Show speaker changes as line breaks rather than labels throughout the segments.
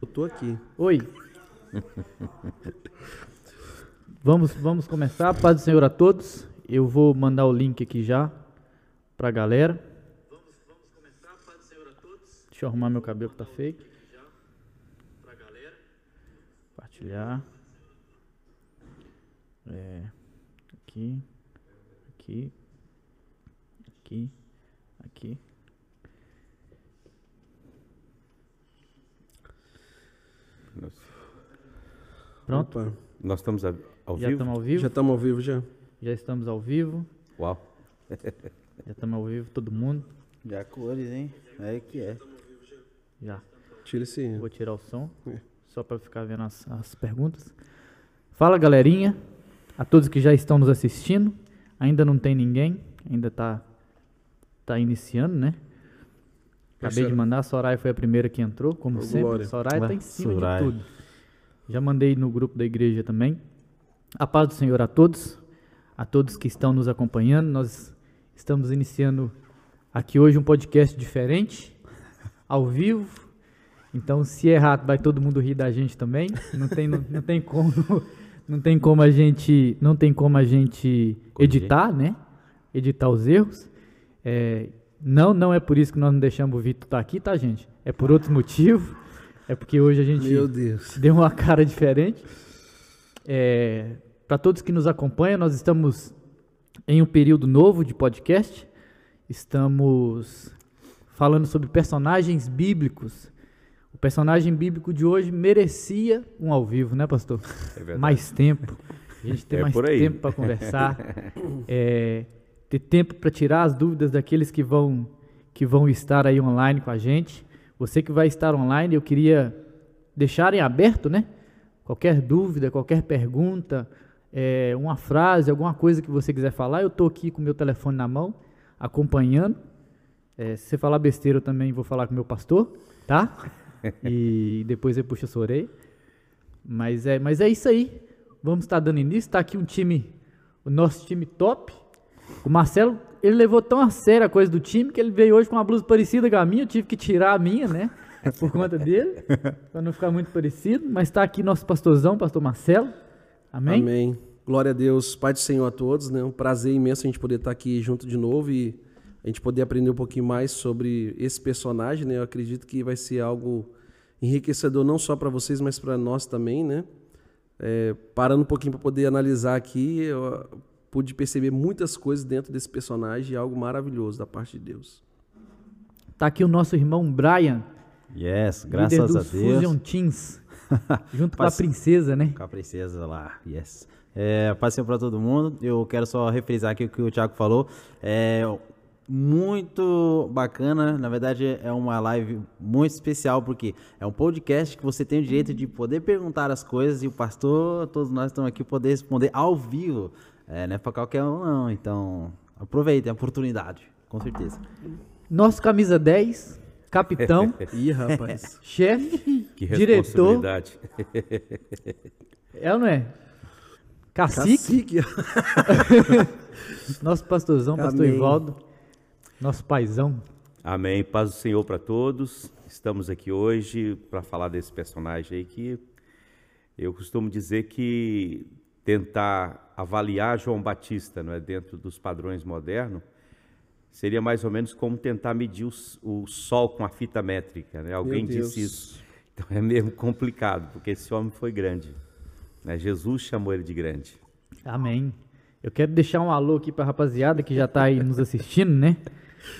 Eu tô aqui.
Oi. vamos, vamos começar. Paz do Senhor a todos. Eu vou mandar o link aqui já para a galera. Vamos, vamos começar. Paz do Senhor a todos. Deixa eu arrumar meu cabelo que tá galera. Compartilhar. É, aqui, aqui, aqui, aqui. Pronto?
Opa.
Nós estamos a- ao
Já
vivo?
estamos ao vivo?
Já estamos ao vivo já?
Já estamos ao vivo.
Uau.
Já estamos ao vivo, todo mundo.
Já cores, hein? É que é.
Já.
Tira esse.
Vou tirar o som,
É.
só para ficar vendo as, as perguntas. Fala, galerinha. A todos que já estão nos assistindo. Ainda não tem ninguém. Ainda tá, tá iniciando, né? Acabei de mandar. A Soraya foi a primeira que entrou, como
Ô,
sempre.
glória.
Soraya tá
Ah,
em cima
Soraya.
de tudo. Já mandei no grupo da igreja também. A paz do Senhor a todos. A todos que estão nos acompanhando. Nós estamos iniciando aqui hoje um podcast diferente, ao vivo. Então, se errar, vai todo mundo rir da gente também. Não tem, não, não tem como, não tem como a gente, não tem como a gente editar, né? Editar os erros. É, não, não é por isso que nós não deixamos o Vitor estar aqui, tá, gente? É por outros motivos. É porque hoje a gente
Meu Deus.
deu uma cara diferente. Para todos que nos acompanham, nós estamos em um período novo de podcast. Estamos falando sobre personagens bíblicos. O personagem bíblico de hoje merecia um ao vivo, né, pastor?
É verdade.
mais tempo. A gente tem
É
mais
por aí.
tempo para conversar. É, ter tempo para tirar as dúvidas daqueles que vão, que vão estar aí online com a gente. Você que vai estar online, eu queria deixar em aberto, né? Qualquer dúvida, qualquer pergunta, é, uma frase, alguma coisa que você quiser falar, eu estou aqui com o meu telefone na mão, acompanhando. É, se você falar besteira, eu também vou falar com o meu pastor, tá? E depois eu puxo a sua orelha. Mas é, mas é isso aí. Vamos estar dando início. Está aqui um time, o nosso time top. O Marcelo, ele levou tão a sério a coisa do time que ele veio hoje com uma blusa parecida com a minha. Eu tive que tirar a minha, né? Por conta dele, para não ficar muito parecido. Mas está aqui nosso pastorzão, pastor Marcelo. Amém?
Amém. Glória a Deus. Pai do Senhor a todos, né? Um prazer imenso a gente poder estar aqui junto de novo e a gente poder aprender um pouquinho mais sobre esse personagem, né? Eu acredito que vai ser algo enriquecedor não só para vocês, mas para nós também, né? É, parando um pouquinho para poder analisar aqui, eu pude perceber muitas coisas dentro desse personagem, algo maravilhoso da parte de Deus.
Está aqui o nosso irmão Brian,
Yes,
líder
graças a
dos Fusion
Deus.
Teams. junto com a princesa, né?
Com a princesa lá, yes. É, paz para todo mundo. Eu quero só refrisar aqui o que o Thiago falou. É muito bacana. Na verdade, é uma live muito especial, porque é um podcast que você tem o direito de poder perguntar as coisas e o pastor, todos nós estamos aqui poder responder ao vivo. É, não é para qualquer um, não. Então, aproveitem a oportunidade, com certeza.
Nosso camisa 10, capitão,
Ih, rapaz.
chefe,
Que
diretor. É ou não é? Cacique,
Cacique.
nosso pastorzão, pastor
Amém.
Ivaldo, nosso paizão.
Amém. Paz do Senhor para todos. Estamos aqui hoje para falar desse personagem aí que eu costumo dizer que tentar avaliar João Batista, não é, dentro dos padrões modernos, seria mais ou menos como tentar medir o, o sol com a fita métrica, né? Alguém disse isso. Então é mesmo complicado, porque esse homem foi grande. né? Jesus chamou ele de grande.
Amém. Eu quero deixar um alô aqui pra rapaziada que já tá aí nos assistindo, né?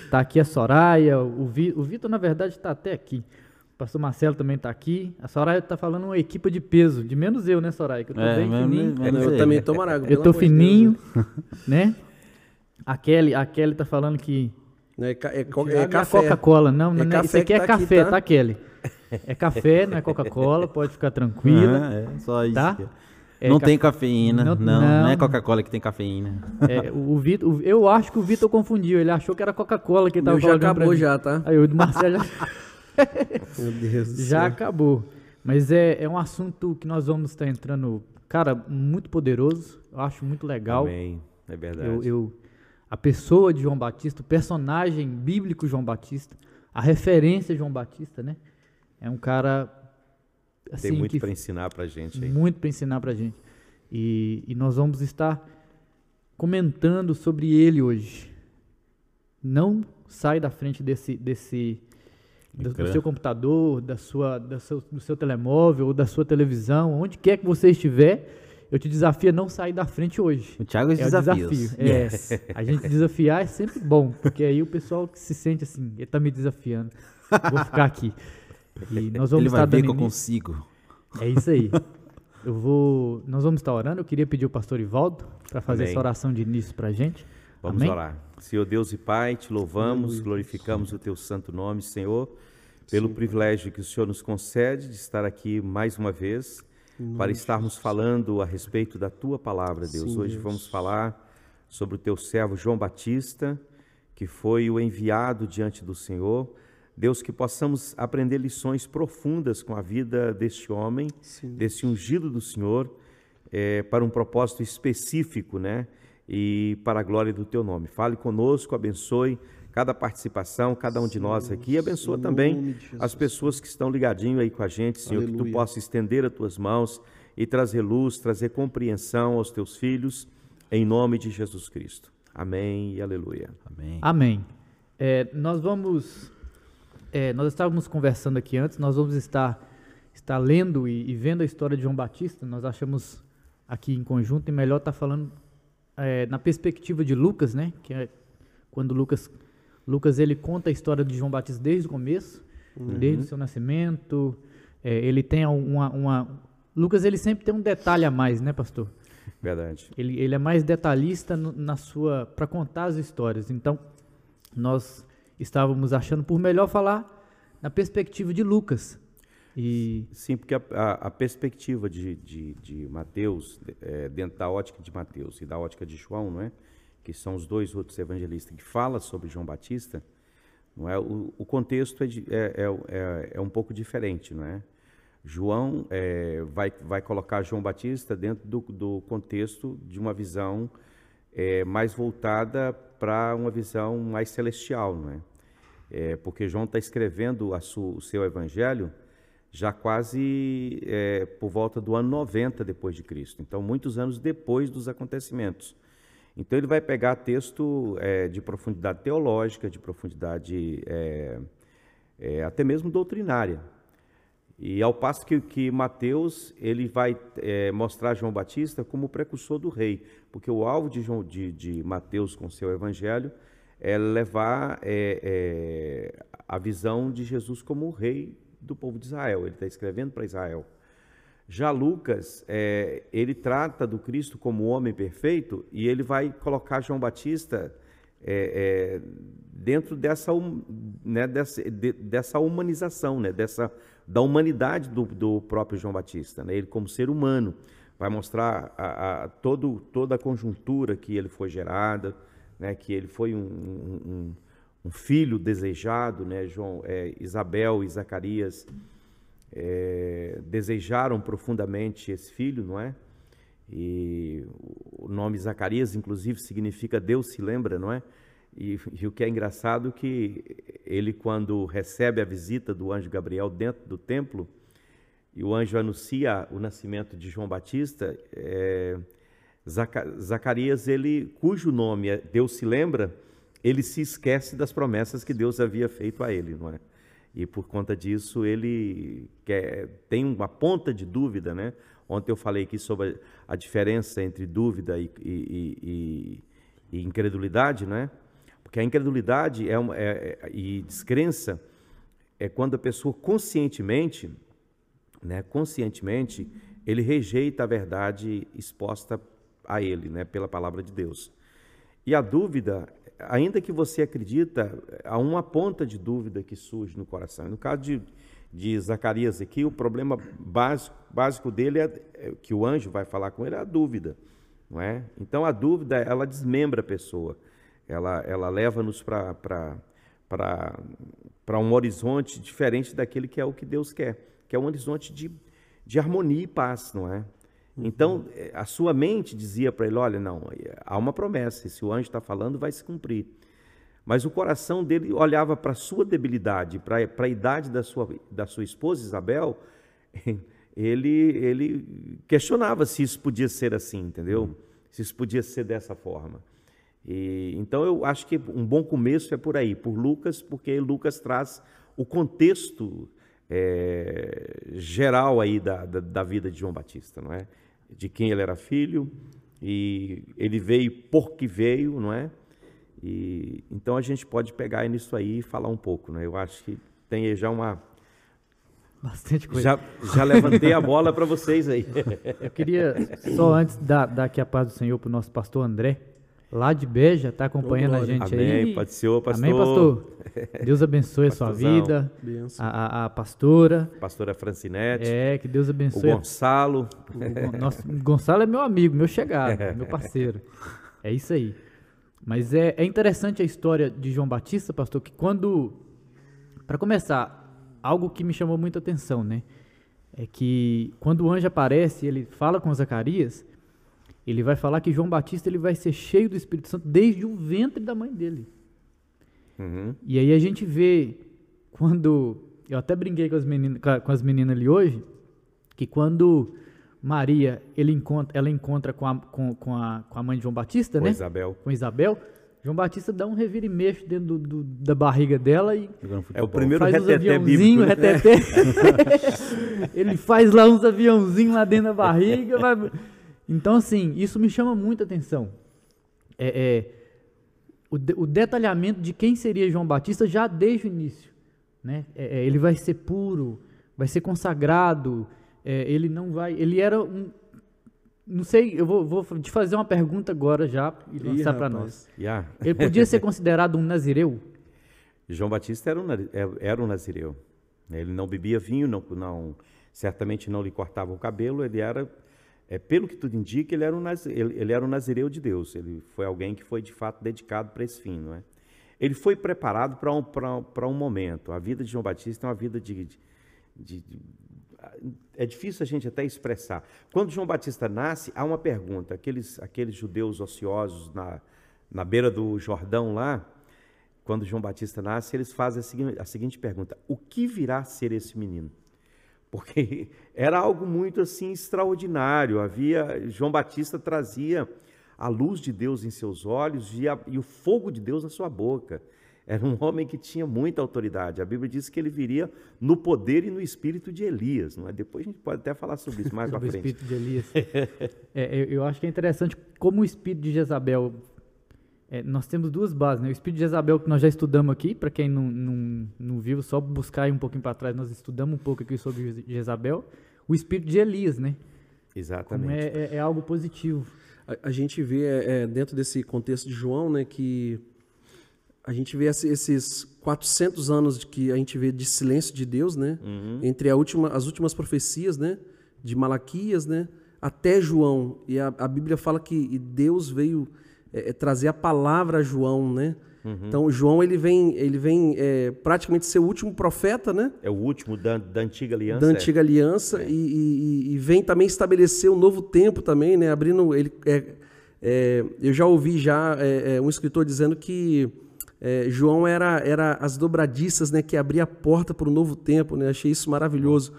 Tá aqui a Soraya, o, Vi, o Vitor, na verdade, tá até aqui. O pastor Marcelo também tá aqui. A Soraya tá falando uma equipa de peso, de menos eu, né, Soraya? Que eu tô
É,
bem
menos-
fininho.
menos
eu também tô marago.
Eu tô
Deus,
fininho, né? A Kelly, a Kelly tá falando que
né? É, é, é
é
café.
Coca-Cola, não, não,
É
não, isso aqui
que
é
tá aqui,
café,
tá?
tá, Kelly? É café, não é Coca-Cola, pode ficar tranquila.
É só isso.
Tá?
é. Não tem cafeína,
Não-
não, não,
não.
é Coca-Cola que tem cafeína.
É, o, Vitor, o- eu acho que o Vitor confundiu, ele achou que era Coca-Cola que ele
Meu
tava
já
colocando pra
acabou já, tá?
Aí o do Marcelo já,
Meu Deus do
já
céu.
acabou. Mas é, é um assunto que nós vamos estar entrando, cara, muito poderoso. Eu acho muito legal.
Amém. É verdade.
Eu, eu- a pessoa de João Batista, o personagem bíblico João Batista, a referência João Batista, né? É um cara assim,
Tem muito para ensinar para gente aí.
muito para ensinar para gente. E, e nós vamos estar comentando sobre ele hoje. Não sai da frente desse, desse do, do seu computador, da sua, da seu, do seu telemóvel ou da sua televisão, onde quer que você estiver. Eu te desafio a não sair da frente hoje.
O Thiago
É o
desafios.
desafio. É, a gente desafiar é sempre bom, porque aí o pessoal que se sente assim, ele tá me desafiando. Vou ficar aqui. E nós vamos
Ele vai
estar
ver que eu consigo.
é isso aí. Eu vou. Nós vamos estar orando. Eu queria pedir o pastor Ivaldo para fazer
Amém.
essa oração de início para a gente.
Vamos
Amém?
orar. Senhor Deus e Pai, te louvamos, glorificamos o teu santo nome, Senhor, pelo privilégio que o Senhor nos concede de estar aqui mais uma vez para estarmos falando a respeito da tua palavra, Deus.
Sim,
Hoje
Deus.
vamos falar sobre o teu servo João Batista, que foi o enviado diante do Senhor. Deus, que possamos aprender lições profundas com a vida deste homem,
Sim.
desse ungido do Senhor, eh, para um propósito específico, né? E para a glória do teu nome. Fale conosco, abençoe cada participação, cada um de nós aqui, e abençoa também as pessoas que estão ligadinho aí com a gente, Senhor, que tu
Aleluia.
possa estender as tuas mãos e trazer luz, trazer compreensão aos teus filhos, em nome de Jesus Cristo. Amém e aleluia.
Amém.
Amém. É, nós vamos. é, nós estávamos conversando aqui antes, nós vamos estar, estar lendo e, e vendo a história de João Batista. Nós achamos aqui em conjunto e melhor estar falando é, na perspectiva de Lucas, né? Que é quando Lucas, Lucas ele conta a história de João Batista desde o começo, desde o seu nascimento. É, ele tem uma, uma. Lucas ele sempre tem um detalhe a mais, né, pastor?
Verdade.
Ele, ele é mais detalhista na sua para contar as histórias. Então, nós estávamos achando por melhor falar na perspectiva de Lucas. E
Sim, porque a, a- a perspectiva de, de, de Mateus, é, dentro da ótica de Mateus e da ótica de João, não é? que são os dois outros evangelistas que falam sobre João Batista, não é? o, o contexto é, de- é, é, é, é um pouco diferente. Não é? João é, vai, vai colocar João Batista dentro do, do contexto de uma visão é, mais voltada para uma visão mais celestial. Não é? É, porque João está escrevendo a su- o seu evangelho já quase é, por volta do ano 90 depois de Cristo. Então, muitos anos depois dos acontecimentos. Então, ele vai pegar texto é, de profundidade teológica, de profundidade é, é, até mesmo doutrinária. E ao passo que, que Mateus ele vai é, mostrar João Batista como o precursor do rei, porque o alvo de, João, de, de Mateus com seu evangelho é levar é, a visão de Jesus como o rei do povo de Israel. Ele está escrevendo para Israel. Já Lucas, é, ele trata do Cristo como homem perfeito e ele vai colocar João Batista é, é, dentro dessa, hum- né, dessa, de- dessa humanização, né, dessa, da humanidade do, do próprio João Batista. Né, ele como ser humano vai mostrar a, a- todo, toda a conjuntura que ele foi gerada, né, que ele foi um, um- um- um filho desejado, né, João, é, Isabel e Zacarias é, desejaram profundamente esse filho, não é? E o nome Zacarias, inclusive, significa Deus se lembra, não é? E, e o que é engraçado é que ele, quando recebe a visita do anjo Gabriel dentro do templo, e o anjo anuncia o nascimento de João Batista, é, Zaca- Zacarias, ele, cujo nome é Deus se lembra, ele se esquece das promessas que Deus havia feito a ele, não é? E por conta disso ele quer, tem uma ponta de dúvida, né? Ontem eu falei aqui sobre a diferença entre dúvida e, e- e- e incredulidade, né? Porque a incredulidade é uma, é- é- e descrença é quando a pessoa conscientemente, né, conscientemente, ele rejeita a verdade exposta a ele, né, pela palavra de Deus. E a dúvida, ainda que você acredita, há uma ponta de dúvida que surge no coração. No caso de, de Zacarias aqui, o problema básico, básico dele é, é que o anjo vai falar com ele é a dúvida, não é? Então a dúvida ela desmembra a pessoa, ela ela leva-nos para para para um horizonte diferente daquele que é o que Deus quer, que é um horizonte de, de harmonia e paz, não é? Então, eh, a sua mente dizia para ele: olha, não, eh, há uma promessa, se o anjo está falando, vai se cumprir. Mas o coração dele olhava para a sua debilidade, para a idade da sua, da sua esposa Isabel, ele, ele questionava se isso podia ser assim, entendeu? Se isso podia ser dessa forma. E, então eu acho que um bom começo é por aí, por Lucas, porque Lucas traz o contexto é, geral aí da, da, da, vida de João Batista, não é? De quem ele era filho e ele veio porque veio, não é? E então a gente pode pegar nisso aí e falar um pouco, né? Eu acho que tem já uma
Bastante coisa.
Já, já levantei a bola para vocês aí.
Eu queria, só antes, dar, dar aqui a paz do Senhor para o nosso pastor André, lá de Beja, está acompanhando a gente
Amém.
aí.
Pode ser, pastor.
Amém, pastor. Deus abençoe a sua vida. A, a, a, pastora.
Pastora Francinete.
É, que Deus abençoe.
O Gonçalo.
O, nosso, Gonçalo é meu amigo, meu chegado, meu parceiro. É isso aí. Mas é, é interessante a história de João Batista, pastor, que quando. Para começar, algo que me chamou muita atenção, né? É que quando o anjo aparece, ele fala com Zacarias, ele vai falar que João Batista ele vai ser cheio do Espírito Santo desde o ventre da mãe dele.
Uhum.
E aí a gente vê quando eu até brinquei com as meninas, com as meninas ali hoje, que quando Maria ele encontra, ela encontra com a, com, com a, com a mãe de João Batista,
com
né?
Isabel.
Com Isabel. João Batista dá um revira e mexe dentro do, do, da barriga dela e
é o primeiro
faz
reteté
uns
bíblico.
Né? Reteté. Ele faz lá uns aviãozinhos lá dentro da barriga. Vai... Então, assim, isso me chama muita atenção. É, é o, de, o, detalhamento de quem seria João Batista já desde o início. Né? É, é ele vai ser puro, vai ser consagrado, é, ele não vai. Ele era um, não sei, eu vou, vou, te fazer uma pergunta agora já e lançar para nós.
Yeah.
Ele podia ser considerado um nazireu?
João Batista era um, é, era um nazireu. Ele não bebia vinho, não, não, certamente não lhe cortava o cabelo. Ele era, é, pelo que tudo indica, ele era, um, ele, ele era um nazireu de Deus. Ele foi alguém que foi de fato dedicado para esse fim, não é? Ele foi preparado para um, um momento. A vida de João Batista é uma vida de, de, de é difícil a gente até expressar. Quando João Batista nasce, há uma pergunta. Aqueles, aqueles judeus ociosos na, na beira do Jordão lá, quando João Batista nasce, eles fazem a seguinte, a seguinte pergunta: O que virá a ser esse menino? Porque era algo muito assim extraordinário. Havia João Batista trazia a luz de Deus em seus olhos e, a, e o fogo de Deus na sua boca. Era um homem que tinha muita autoridade. A Bíblia diz que ele viria no poder e no espírito de Elias. Não é? Depois a gente pode até falar sobre isso mais para frente.
O espírito de Elias. é, eu, eu, acho que é interessante como o espírito de Jezabel. É, nós temos duas bases. Né? O espírito de Jezabel que nós já estudamos aqui, para quem não, não, não viu, só buscar aí um pouquinho para trás, nós estudamos um pouco aqui sobre Jezabel. O espírito de Elias, né?
Exatamente.
É, é, é, algo positivo.
A, a gente vê é, dentro desse contexto de João, né, que a gente vê esses 400 anos de que a gente vê de silêncio de Deus, né?
Uhum.
Entre a última, as últimas profecias, né? De Malaquias, né? Até João. E a, a Bíblia fala que Deus veio é, é, trazer a palavra a João, né?
Uhum.
Então João ele vem, ele vem é, praticamente ser o último profeta, né?
É o último da, da antiga aliança.
Da antiga
é.
aliança
é.
e, e, e, vem também estabelecer um novo tempo também, né? Abrindo ele, é, é, eu já ouvi já um escritor dizendo que é, João era, era as dobradiças né, que abria a porta para o novo tempo. Né? Achei isso maravilhoso,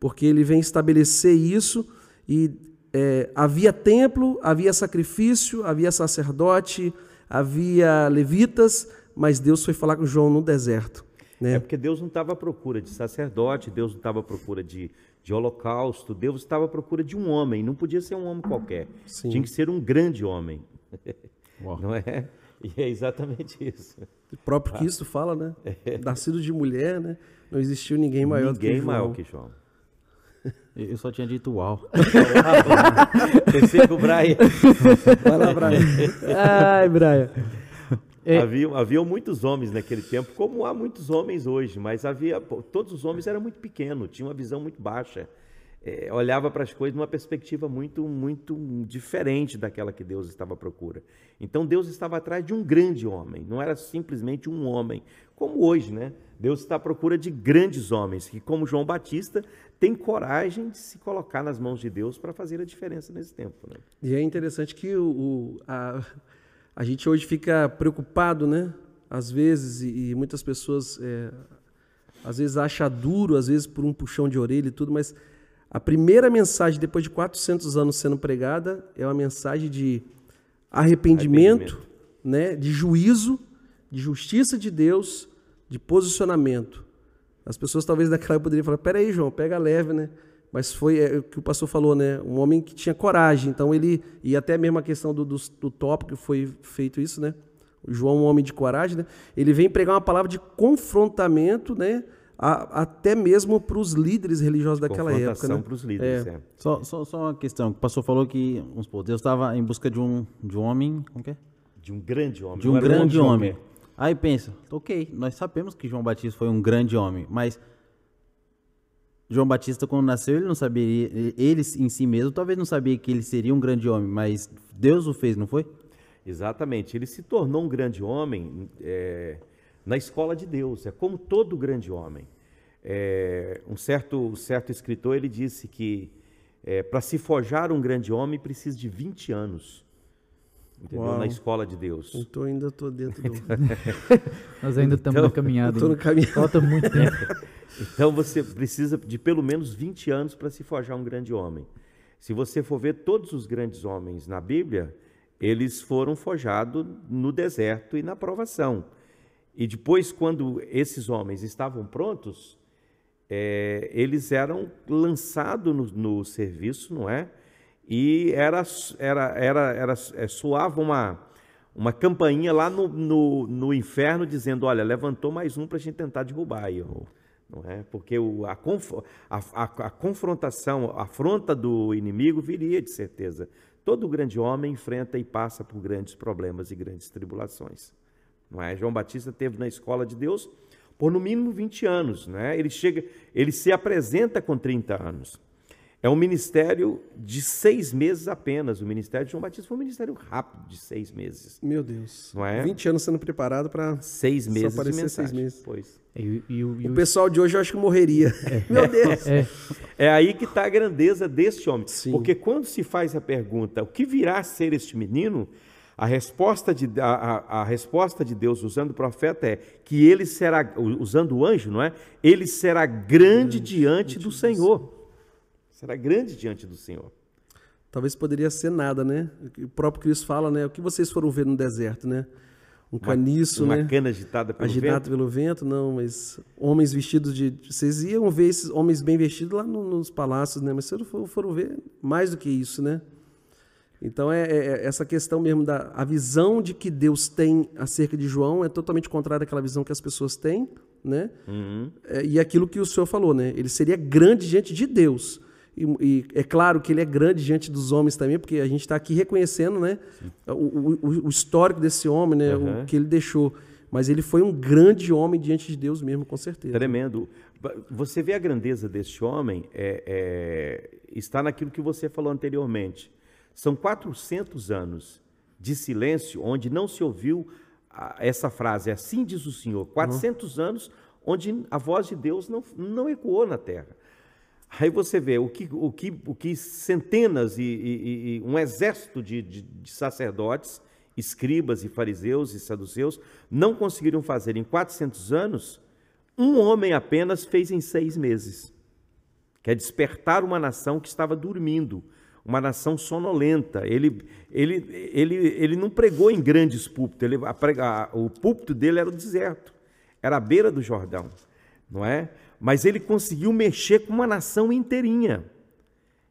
porque ele vem estabelecer isso e é, havia templo, havia sacrifício, havia sacerdote, havia levitas, mas Deus foi falar com João no deserto. Né?
É porque Deus não estava à procura de sacerdote, Deus não estava à procura de, de holocausto, Deus estava à procura de um homem, não podia ser um homem qualquer,
Sim.
tinha que ser um grande homem.
Uau.
Não é? E é exatamente isso.
O próprio
Ah.
Cristo fala, né? Nascido de mulher, né? Não existiu ninguém maior do que
Ninguém
João.
maior que João.
Eu só tinha dito uau.
Pensei que o Brian.
Vai lá, Brian.
Ai, Brian. É.
Havia, havia muitos homens naquele tempo, como há muitos homens hoje, mas havia todos os homens eram muito pequenos, tinham uma visão muito baixa. É, olhava para as coisas numa perspectiva muito, muito diferente daquela que Deus estava à procura. Então Deus estava atrás de um grande homem, não era simplesmente um homem, como hoje, né? Deus está à procura de grandes homens, que, como João Batista, tem coragem de se colocar nas mãos de Deus para fazer a diferença nesse tempo. Né?
E é interessante que o, o- a, a gente hoje fica preocupado, né? Às vezes, e, e muitas pessoas, é, às vezes, acha duro, às vezes por um puxão de orelha e tudo, mas A primeira mensagem, depois de 400 anos sendo pregada, é uma mensagem de arrependimento,
Arrependimento.
Né, de juízo, de justiça de Deus, de posicionamento. As pessoas talvez naquela época poderiam falar: peraí, João, pega leve, né? Mas foi é, o que o pastor falou, né? Um homem que tinha coragem. Então ele. E até mesmo a questão do, do, do tópico que foi feito isso, né? O João, um homem de coragem, né? Ele vem pregar uma palavra de confrontamento, né? A- até mesmo para os líderes religiosos daquela época.
Confrontação
Né?
para os líderes.
É.
é.
Só, só, só uma questão. O pastor falou que, vamos supor, Deus estava em busca de um, de um homem. Como que é?
De um grande homem.
De um grande
homem.
homem. Aí pensa, ok, nós sabemos que João Batista foi um grande homem, mas João Batista, quando nasceu, ele não sabia, ele em si mesmo, talvez não sabia que ele seria um grande homem, mas Deus o fez, não foi?
Exatamente. Ele se tornou um grande homem é, na escola de Deus. É como todo grande homem. É, um certo, um certo escritor ele disse que para se forjar um grande homem precisa de 20 anos. Entendeu?
Uau.
Na escola de Deus.
Então ainda estou dentro do.
Nós ainda estamos
Então,
na caminhada.
Estou no caminho.
Falta muito tempo.
Então você precisa de pelo menos 20 anos para se forjar um grande homem. Se você for ver todos os grandes homens na Bíblia, eles foram forjados no deserto e na provação. E depois, quando esses homens estavam prontos, é, eles eram lançados no, no serviço, não é? E era, era, era, era, é, soava uma, uma campainha lá no, no, no inferno dizendo: olha, levantou mais um para a gente tentar derrubar. aí. Não é? Porque o, a, conf, a, a, a confrontação, a afronta do inimigo viria de certeza. Todo grande homem enfrenta e passa por grandes problemas e grandes tribulações. Não é? João Batista teve na escola de Deus por no mínimo 20 anos. Não é? ele, chega, ele se apresenta com 30 anos. É um ministério de seis meses apenas. O ministério de João Batista foi um ministério rápido, de seis meses.
Meu Deus.
Não é?
20 anos sendo preparado para.
Seis
Só
meses de
aparecer seis meses.
Pois.
E, e o- e
O
o-
pessoal de hoje eu acho que morreria. Meu Deus.
é,
É aí que está a grandeza deste homem.
Sim.
Porque quando se faz a pergunta, o que virá a ser este menino? A resposta, de, a, a- a resposta de Deus usando o profeta é que ele será, usando o anjo, não é? Ele será grande diante do Senhor. Será grande diante do Senhor.
Talvez poderia ser nada, né? O próprio Cristo fala, né? O que vocês foram ver no deserto, né? Um caniço,
Uma
né?
cana agitada pelo
Agitado
vento.
pelo vento, não, mas homens vestidos de. Vocês iam ver esses homens bem vestidos lá no- nos palácios, né? Mas vocês foram, foram ver mais do que isso, né? Então é, é- é essa questão mesmo da a visão de que Deus tem acerca de João é totalmente contrária àquela visão que as pessoas têm, né?
Uhum.
É, e aquilo que o senhor falou, né? Ele seria grande diante de Deus. E, e é claro que ele é grande diante dos homens também, porque a gente está aqui reconhecendo, né? O, o- o histórico desse homem, né?
Uhum.
O que ele deixou. Mas ele foi um grande homem diante de Deus mesmo, com certeza.
Tremendo. Você vê a grandeza deste homem, é, é, está naquilo que você falou anteriormente. São 400 anos de silêncio onde não se ouviu a- essa frase, assim diz o Senhor. 400 anos onde a voz de Deus não, não ecoou na terra. Aí você vê o que, o que, o que centenas e, e- e um exército de, de- de sacerdotes, escribas e fariseus e saduceus não conseguiram fazer em 400 anos, um homem apenas fez em seis meses, que é despertar uma nação que estava dormindo, uma nação sonolenta. Ele, ele, ele, ele não pregou em grandes púlpitos, ele, a prega- o púlpito dele era o deserto, era a beira do Jordão, não é? Mas ele conseguiu mexer com uma nação inteirinha.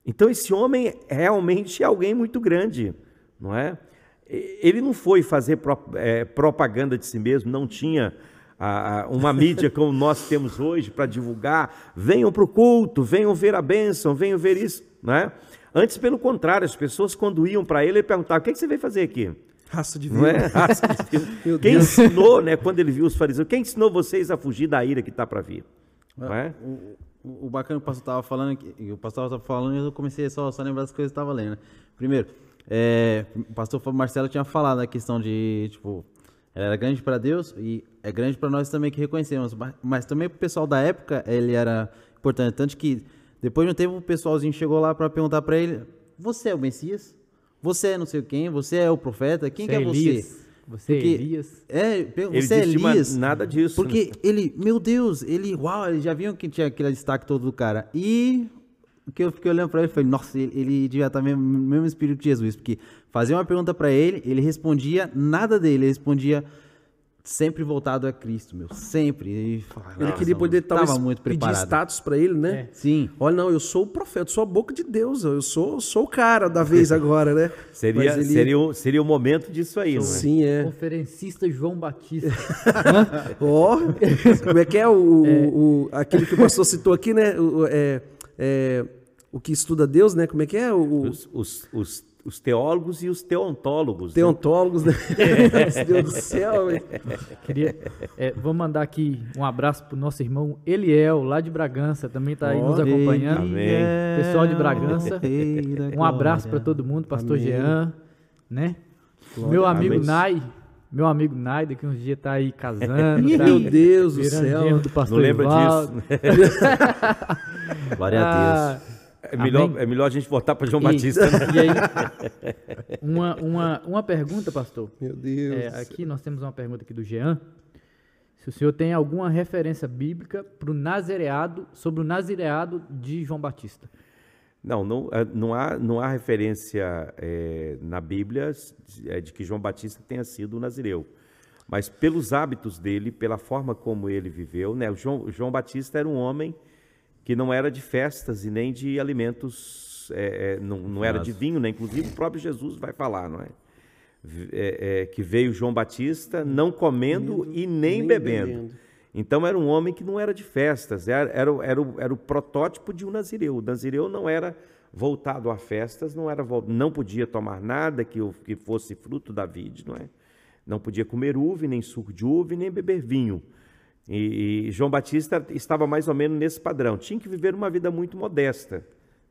Então esse homem realmente é alguém muito grande, não é? Ele não foi fazer eh, propaganda de si mesmo, não tinha uma mídia como nós temos hoje para divulgar. Venham para o culto, venham ver a bênção, venham ver isso, não é? Antes, pelo contrário, as pessoas quando iam para ele, ele perguntava: o que, é que você veio fazer aqui?
Raça de
Não
vida.
é? Raça de Quem ensinou, né, quando ele viu os fariseus, quem ensinou vocês a fugir da ira que está para vir? Não é?
O, o, bacana que o pastor estava falando, que- o pastor estava falando, e eu comecei só, só a lembrar das coisas que estava lendo. né? Primeiro, é, o pastor Marcelo tinha falado a questão de, tipo, ela era grande para Deus e é grande para nós também que reconhecemos, mas, mas também para o pessoal da época ele era importante. Tanto que depois de um tempo o pessoalzinho chegou lá para perguntar para ele: Você é o Messias? Você é não sei quem? Você é o profeta? Quem que é você?
Você é
Porque-
Elias.
É, pe-
Ele
você é Elias.
nada disso.
Porque ele, meu Deus, ele, uau, eles já viam que tinha aquele destaque todo do cara. E o que eu fiquei olhando para ele foi, nossa, ele, ele devia estar no mesmo, mesmo espírito que Jesus, porque fazia uma pergunta para ele, ele respondia nada dele, ele respondia sempre voltado a Cristo, meu, sempre.
Ele, ele queria poder talvez muito pedir status para ele, né? É.
Sim.
Olha, não, eu sou o profeta, sou a boca de Deus, eu sou, sou o cara da vez agora, né?
seria, ele... seria, o, seria o momento disso aí, não é?
Sim, é. Conferencista João Batista.
Ó, oh, como é que é o, é. o, aquele que o pastor citou aqui, né? O, é, é, o que estuda Deus, né? Como é que é? O,
os, os, os os teólogos e os teontólogos.
Né? Teontólogos, né? né? Deus do céu.
Queria, é, vou mandar aqui um abraço para o nosso irmão Eliel, lá de Bragança, também está aí oh, nos acompanhando. Amém. Pessoal de Bragança. Um abraço para todo mundo, pastor Amém. Jean, né? Glória. Meu amigo Amém. Nai, meu amigo Nai, daqui uns dias tá aí casando.
tá Meu Deus do céu.
Do pastor Não lembra disso.
Glória a Deus. É melhor, é melhor a gente voltar para João e, Batista. Né?
E aí, uma, uma, uma pergunta, pastor.
Meu Deus.
É, aqui nós temos uma pergunta aqui do Jean. Se o senhor tem alguma referência bíblica para o nazireado, sobre o nazireado de João Batista.
Não, não, é, não, há, não há referência é, na Bíblia de, de que João Batista tenha sido nazireu. Mas pelos hábitos dele, pela forma como ele viveu, né? João, João Batista era um homem que não era de festas e nem de alimentos, é, é, não, não era de vinho, né? Inclusive o próprio Jesus vai falar, não é? é, é que veio João Batista não comendo e nem, nem bebendo. bebendo. Então era um homem que não era de festas, era, era, era, o, era o protótipo de um nazireu. O nazireu não era voltado a festas, não, era, não podia tomar nada que, que fosse fruto da vide, não é? Não podia comer uva, nem suco de uva, nem beber vinho. E, e, João Batista estava mais ou menos nesse padrão. Tinha que viver uma vida muito modesta,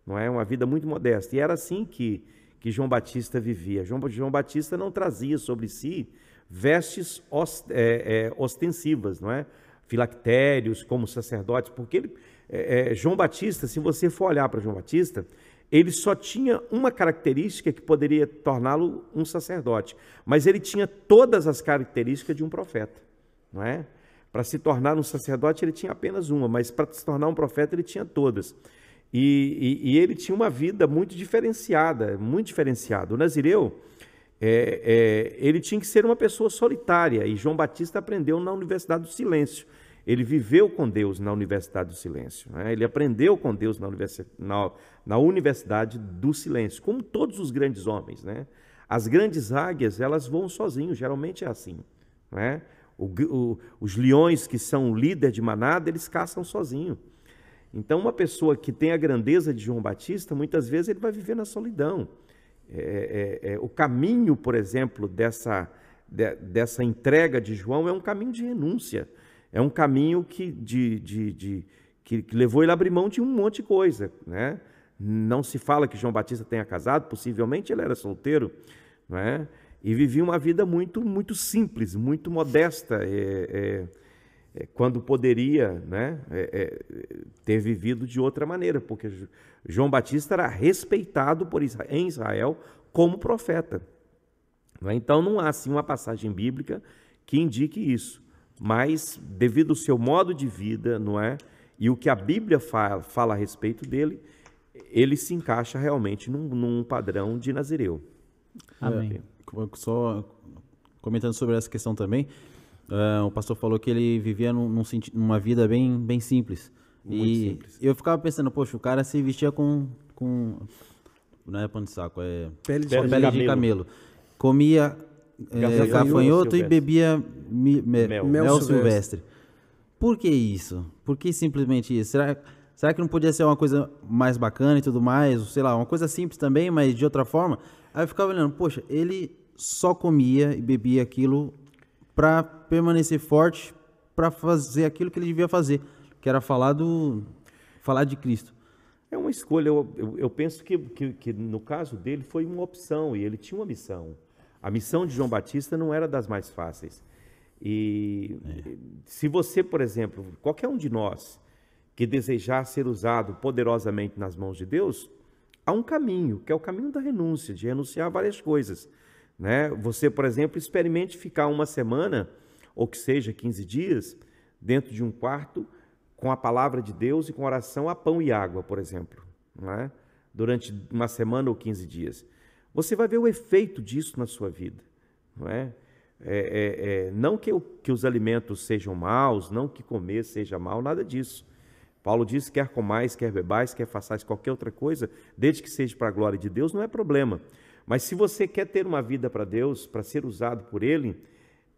não é? Uma vida muito modesta. E era assim que, que João Batista vivia. João, João Batista não trazia sobre si vestes ost, é, é, ostensivas, não é? Filactérios como sacerdotes, porque ele, é, é, João Batista, se você for olhar para João Batista, ele só tinha uma característica que poderia torná-lo um sacerdote, mas ele tinha todas as características de um profeta, não é? Para se tornar um sacerdote, ele tinha apenas uma, mas para se tornar um profeta, ele tinha todas. E, e, e ele tinha uma vida muito diferenciada, muito diferenciada. O Nazireu, é, é, ele tinha que ser uma pessoa solitária, e João Batista aprendeu na Universidade do Silêncio. Ele viveu com Deus na Universidade do Silêncio. Né? Ele aprendeu com Deus na, na, na, Universidade do Silêncio, como todos os grandes homens. Né? As grandes águias, elas voam sozinhos, geralmente é assim. Né? O, o, os leões que são líder de manada, eles caçam sozinho. Então, uma pessoa que tem a grandeza de João Batista, muitas vezes ele vai viver na solidão. É, é, é, o caminho, por exemplo, dessa, de, dessa entrega de João é um caminho de renúncia. É um caminho que, de, de, de que, que, levou ele a abrir mão de um monte de coisa. Né? Não se fala que João Batista tenha casado, possivelmente ele era solteiro. Não é? E vivia uma vida muito, muito simples, muito modesta, é, é, é, quando poderia né, é, é, ter vivido de outra maneira, porque João Batista era respeitado por Israel, em Israel como profeta. Não é? Então não há assim uma passagem bíblica que indique isso, mas devido ao seu modo de vida, não é, e o que a Bíblia fala, fala a respeito dele, ele se encaixa realmente num, num padrão de Nazireu.
Amém
só comentando sobre essa questão também, uh, o pastor falou que ele vivia num, num, numa vida bem, bem simples. Muito e simples. eu ficava pensando, poxa, o cara se vestia com. com não é pano de saco, é.
Pele de,
pele de, camelo. camelo. Comia é, gafanhoto, e bebia mi, me, mel, mel, mel silvestre. silvestre. Por que isso? Por que simplesmente isso? Será, será que não podia ser uma coisa mais bacana e tudo mais? Sei lá, uma coisa simples também, mas de outra forma? Aí eu ficava olhando, poxa, ele só comia e bebia aquilo para permanecer forte, para fazer aquilo que ele devia fazer, que era falar do falar de Cristo.
É uma escolha. Eu, eu, eu penso que, que, que, no caso dele foi uma opção e ele tinha uma missão. A missão de João Batista não era das mais fáceis. E é. se você, por exemplo, qualquer um de nós que desejar ser usado poderosamente nas mãos de Deus, há um caminho, que é o caminho da renúncia, de renunciar a várias coisas. Né? Você, por exemplo, experimente ficar uma semana, ou que seja 15 dias, dentro de um quarto, com a palavra de Deus e com oração a pão e água, por exemplo. não é? durante uma semana ou 15 dias. Você vai ver o efeito disso na sua vida. Não é? É, é, é, não que, que, os alimentos sejam maus, não que comer seja mal, nada disso. Paulo diz: quer comais, quer bebais, quer façais qualquer outra coisa, desde que seja para a glória de Deus, não é problema. Mas se você quer ter uma vida para Deus, para ser usado por Ele,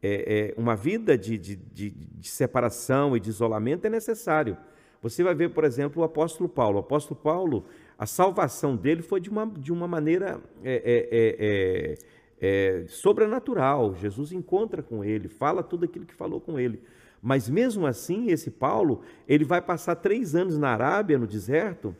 é, é, uma vida de, de, de, de, separação e de isolamento é necessário. Você vai ver, por exemplo, o apóstolo Paulo. O apóstolo Paulo, a salvação dele foi de uma, de uma maneira é, é, é, é sobrenatural. Jesus encontra com ele, fala tudo aquilo que falou com ele. Mas mesmo assim, esse Paulo, ele vai passar três anos na Arábia, no deserto,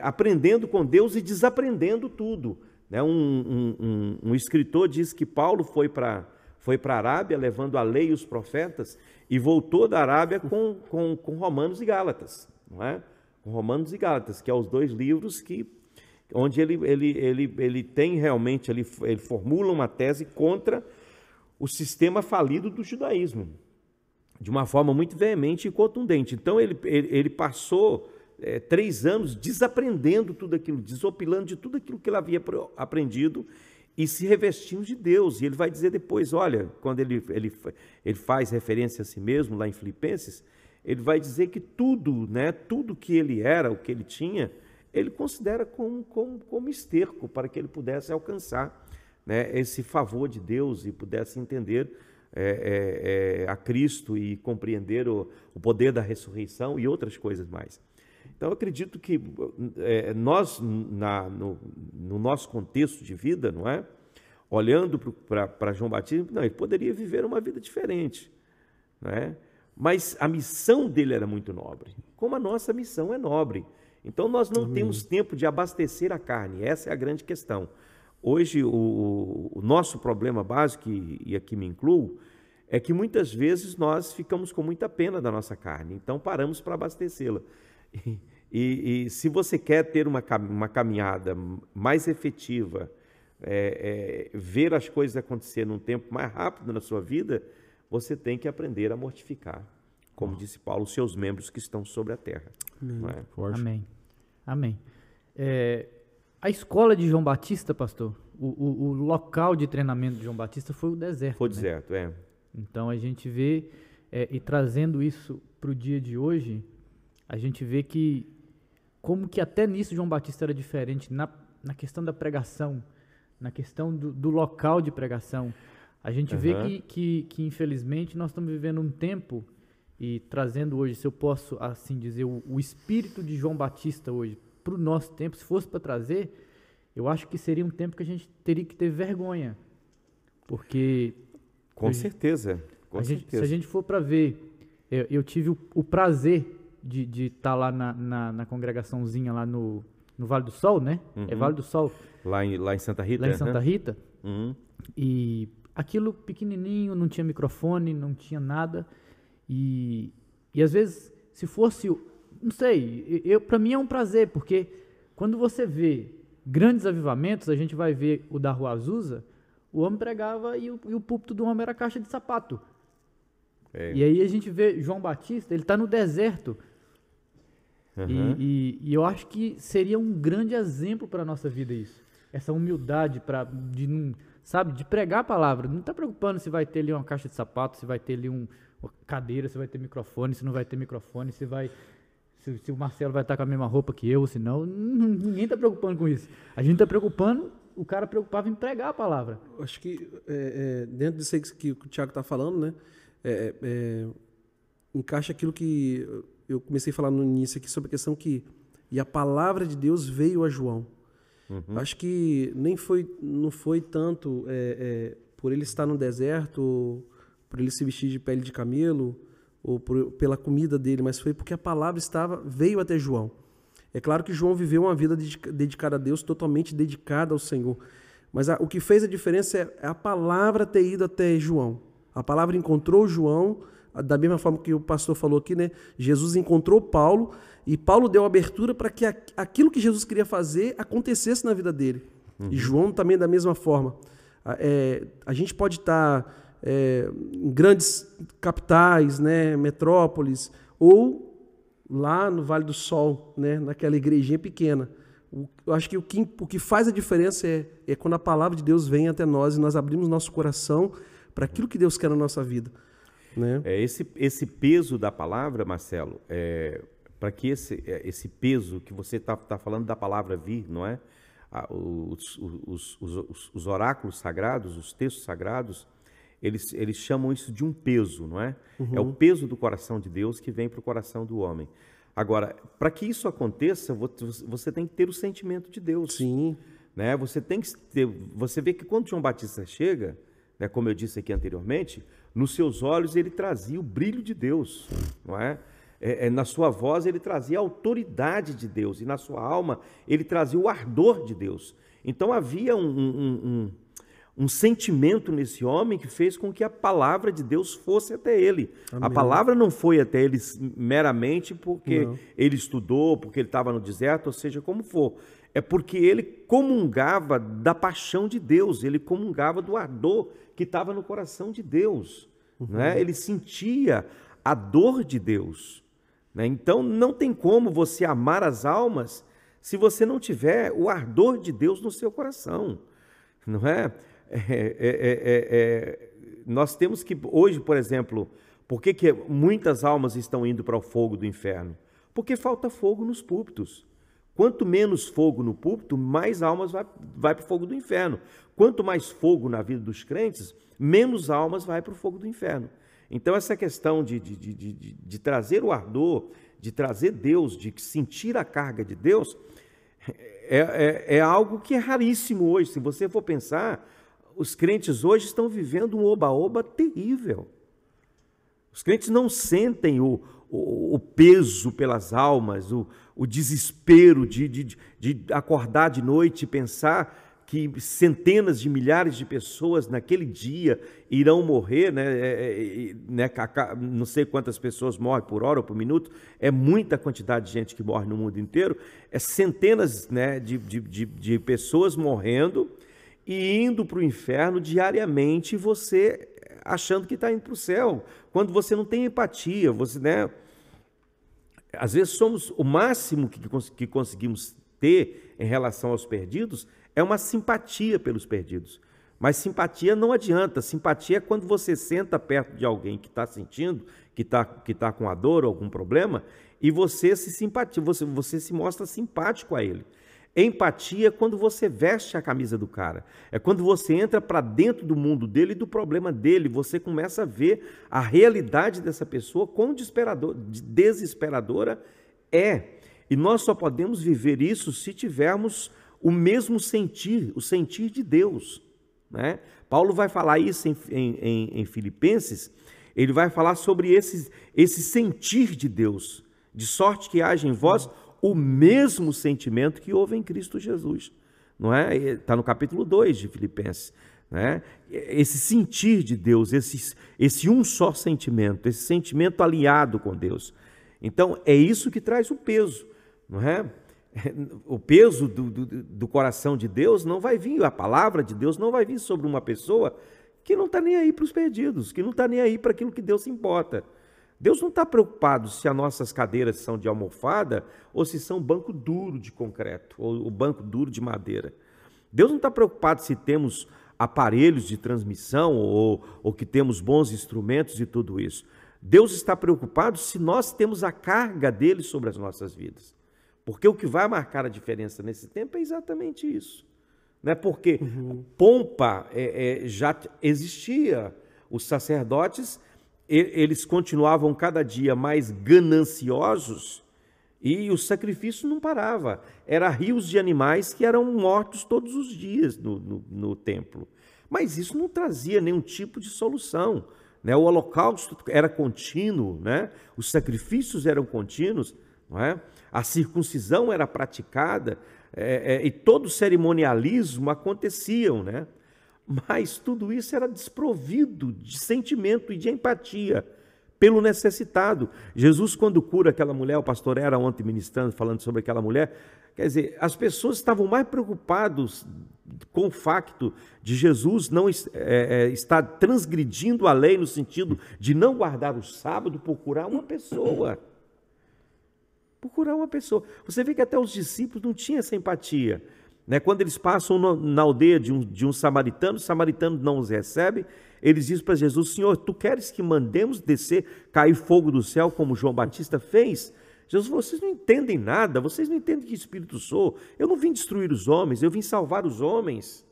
aprendendo com Deus e desaprendendo tudo. Né? Um, um, um, um escritor diz que Paulo foi para foi para a Arábia levando a lei e os profetas e voltou da Arábia com, com, com Romanos e Gálatas, não é? Com Romanos e Gálatas, que é os dois livros que onde ele, ele, ele, ele tem realmente, ele, ele formula uma tese contra o sistema falido do judaísmo, de uma forma muito veemente e contundente. Então ele, ele, ele passou é, três anos desaprendendo tudo aquilo, desopilando de tudo aquilo que ele havia aprendido e se revestindo de Deus. E ele vai dizer depois, olha, quando ele, ele, ele faz referência a si mesmo lá em Filipenses, ele vai dizer que tudo, né, tudo que ele era, o que ele tinha, ele considera como, como, como esterco para que ele pudesse alcançar né, esse favor de Deus e pudesse entender é, é, é, a Cristo e compreender o, o poder da ressurreição e outras coisas mais. Então, eu acredito que é, nós, na, no, no, nosso contexto de vida, não é? Olhando para João Batista, não, ele poderia viver uma vida diferente, não é? Mas a missão dele era muito nobre, como a nossa missão é nobre. Então, nós não Amém. temos tempo de abastecer a carne, essa é a grande questão. Hoje, o, o nosso problema básico, e, e aqui me incluo, é que muitas vezes nós ficamos com muita pena da nossa carne, então paramos para abastecê-la. E, e, se você quer ter uma, uma caminhada mais efetiva, é, é, ver as coisas acontecer num tempo mais rápido na sua vida, você tem que aprender a mortificar, como disse Paulo, os seus membros que estão sobre a terra.
Amém. É? Amém. Amém. É, a escola de João Batista, pastor, o, o, o, local de treinamento de João Batista foi o deserto.
Foi o
né?
deserto, é.
Então a gente vê, é, e trazendo isso para o dia de hoje, a gente vê que como que até nisso João Batista era diferente na, na questão da pregação, na questão do, do local de pregação. A gente uhum. vê que, que, que, infelizmente, nós estamos vivendo um tempo e trazendo hoje, se eu posso assim dizer, o, o espírito de João Batista hoje para o nosso tempo, se fosse para trazer, eu acho que seria um tempo que a gente teria que ter vergonha. Porque.
Com certeza. Com
a
certeza.
Gente, se a gente for para ver, eu, eu tive o, o prazer de estar tá lá na, na, na, congregaçãozinha lá no, no Vale do Sol, né? É uhum. É Vale do Sol.
Lá em, lá em Santa Rita.
Lá em Santa Rita. Uhum. E aquilo pequenininho, não tinha microfone, não tinha nada. E, e às vezes, se fosse, não sei, eu para mim é um prazer, porque quando você vê grandes avivamentos, a gente vai ver o da Rua Azusa, o homem pregava e o, e o púlpito do homem era caixa de sapato. É. E aí a gente vê João Batista, ele está no deserto, Uhum. E, e, e, eu acho que seria um grande exemplo para a nossa vida isso. Essa humildade para de sabe, de pregar a palavra. Não está preocupando se vai ter ali uma caixa de sapato, se vai ter ali um, uma cadeira, se vai ter microfone, se não vai ter microfone, se vai se, se o Marcelo vai estar com a mesma roupa que eu, se não, ninguém está preocupando com isso. A gente está preocupando, o cara preocupava em pregar a palavra.
Acho que é, é, dentro disso que o Tiago está falando, né, é, é, encaixa aquilo que eu comecei a falar no início aqui sobre a questão que e a palavra de Deus veio a João. Uhum. Acho que nem foi, não foi tanto é, é, por ele estar no deserto, por ele se vestir de pele de camelo, ou por, pela comida dele, mas foi porque a palavra estava veio até João. É claro que João viveu uma vida dedicada a Deus, totalmente dedicada ao Senhor. Mas a, o que fez a diferença é a palavra ter ido até João. A palavra encontrou João da mesma forma que o pastor falou aqui, né? Jesus encontrou Paulo e Paulo deu abertura para que aquilo que Jesus queria fazer acontecesse na vida dele. Uhum. E João também da mesma forma. É, a gente pode estar é, em grandes capitais, né, metrópoles, ou lá no Vale do Sol, né, naquela igrejinha pequena. Eu acho que o, que o que faz a diferença é, é quando a palavra de Deus vem até nós e nós abrimos nosso coração para aquilo que Deus quer na nossa vida. Né?
É, esse, esse peso da palavra, Marcelo, é, para que esse, é, esse peso que você está tá falando da palavra vir, não é? Os, os, os, os, oráculos sagrados, os textos sagrados, eles, eles chamam isso de um peso, não é? Uhum. É o peso do coração de Deus que vem para o coração do homem. Agora, para que isso aconteça, você tem que ter o sentimento de Deus.
Sim.
Né? Você tem que ter, você vê que quando João Batista chega, né, como eu disse aqui anteriormente, nos seus olhos ele trazia o brilho de Deus, não é? É, é, na sua voz ele trazia a autoridade de Deus e na sua alma ele trazia o ardor de Deus. Então havia um, um, um, um sentimento nesse homem que fez com que a palavra de Deus fosse até ele. Amém. A palavra não foi até ele meramente porque não. ele estudou, porque ele estava no deserto, ou seja, como for. É porque ele comungava da paixão de Deus, ele comungava do ardor que estava no coração de Deus. Uhum. Né? Ele sentia a dor de Deus. Né? Então não tem como você amar as almas se você não tiver o ardor de Deus no seu coração. Não é? é, é, é, é nós temos que, hoje, por exemplo, por que, que muitas almas estão indo para o fogo do inferno? Porque falta fogo nos púlpitos. Quanto menos fogo no púlpito, mais almas vai, vai para o fogo do inferno. Quanto mais fogo na vida dos crentes, menos almas vai para o fogo do inferno. Então, essa questão de, de, de, de, de trazer o ardor, de trazer Deus, de sentir a carga de Deus, é, é, é, algo que é raríssimo hoje. Se você for pensar, os crentes hoje estão vivendo um oba-oba terrível. Os crentes não sentem o, o, peso pelas almas, o, o desespero de, de, de acordar de noite e pensar que centenas de milhares de pessoas naquele dia irão morrer, né? É, é, né? não sei quantas pessoas morrem por hora ou por minuto, é muita quantidade de gente que morre no mundo inteiro, é centenas né, de, de, de, de pessoas morrendo e indo para o inferno diariamente, você achando que está indo para o céu, quando você não tem empatia, você, né? Às vezes somos o máximo que, que conseguimos ter em relação aos perdidos é uma simpatia pelos perdidos. Mas simpatia não adianta. Simpatia é quando você senta perto de alguém que está sentindo, que está que tá com a dor ou algum problema, e você se simpatia, você, você se mostra simpático a ele. Empatia é quando você veste a camisa do cara. É quando você entra para dentro do mundo dele e do problema dele. Você começa a ver a realidade dessa pessoa, quão desesperadora é. E nós só podemos viver isso se tivermos o mesmo sentir, o sentir de Deus. Né? Paulo vai falar isso em, em, em Filipenses, ele vai falar sobre esse, esse sentir de Deus, de sorte que haja em vós o mesmo sentimento que houve em Cristo Jesus. Não é? Está no capítulo 2 de Filipenses. Né? Esse sentir de Deus, esse, esse um só sentimento, esse sentimento aliado com Deus. Então, é isso que traz o peso. Não é? o peso do, do, do, coração de Deus não vai vir, a palavra de Deus não vai vir sobre uma pessoa que não está nem aí para os perdidos, que não está nem aí para aquilo que Deus importa. Deus não está preocupado se as nossas cadeiras são de almofada ou se são banco duro de concreto ou o banco duro de madeira. Deus não está preocupado se temos aparelhos de transmissão ou, ou que temos bons instrumentos e tudo isso. Deus está preocupado se nós temos a carga dele sobre as nossas vidas. Porque o que vai marcar a diferença nesse tempo é exatamente isso. Não é porque uhum. pompa é, é, já existia. Os sacerdotes eles continuavam cada dia mais gananciosos e o sacrifício não parava. Era rios de animais que eram mortos todos os dias no, no, no templo. Mas isso não trazia nenhum tipo de solução. Né? O holocausto era contínuo, né? os sacrifícios eram contínuos. Não é? a circuncisão era praticada é, é, e todo o cerimonialismo aconteciam, né? Mas tudo isso era desprovido de sentimento e de empatia pelo necessitado. Jesus, quando cura aquela mulher, o pastor era ontem ministrando, falando sobre aquela mulher, quer dizer, as pessoas estavam mais preocupados com o facto de Jesus não é, é, estar transgredindo a lei no sentido de não guardar o sábado por curar uma pessoa por curar uma pessoa. Você vê que até os discípulos não tinham essa empatia. Né? Quando eles passam no, na aldeia de um, de um samaritano, o samaritano não os recebe, eles dizem para Jesus: Senhor, tu queres que mandemos descer, cair fogo do céu, como João Batista fez? Jesus, vocês não entendem nada, vocês não entendem que espírito sou. Eu não vim destruir os homens, eu vim salvar os homens.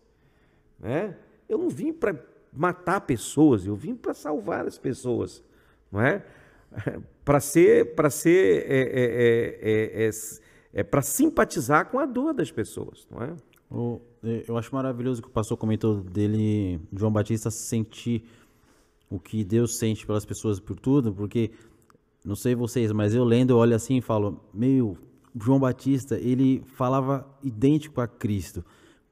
Né? Eu não vim para matar pessoas, eu vim para salvar as pessoas. Não é? Para ser, para ser, é, é, é, é para simpatizar com a dor das pessoas, não é?
Eu acho maravilhoso que o pastor comentou dele, João Batista, sentir o que Deus sente pelas pessoas por tudo, porque não sei vocês, mas eu lendo, eu olho assim e falo: Meu, João Batista, ele falava idêntico a Cristo.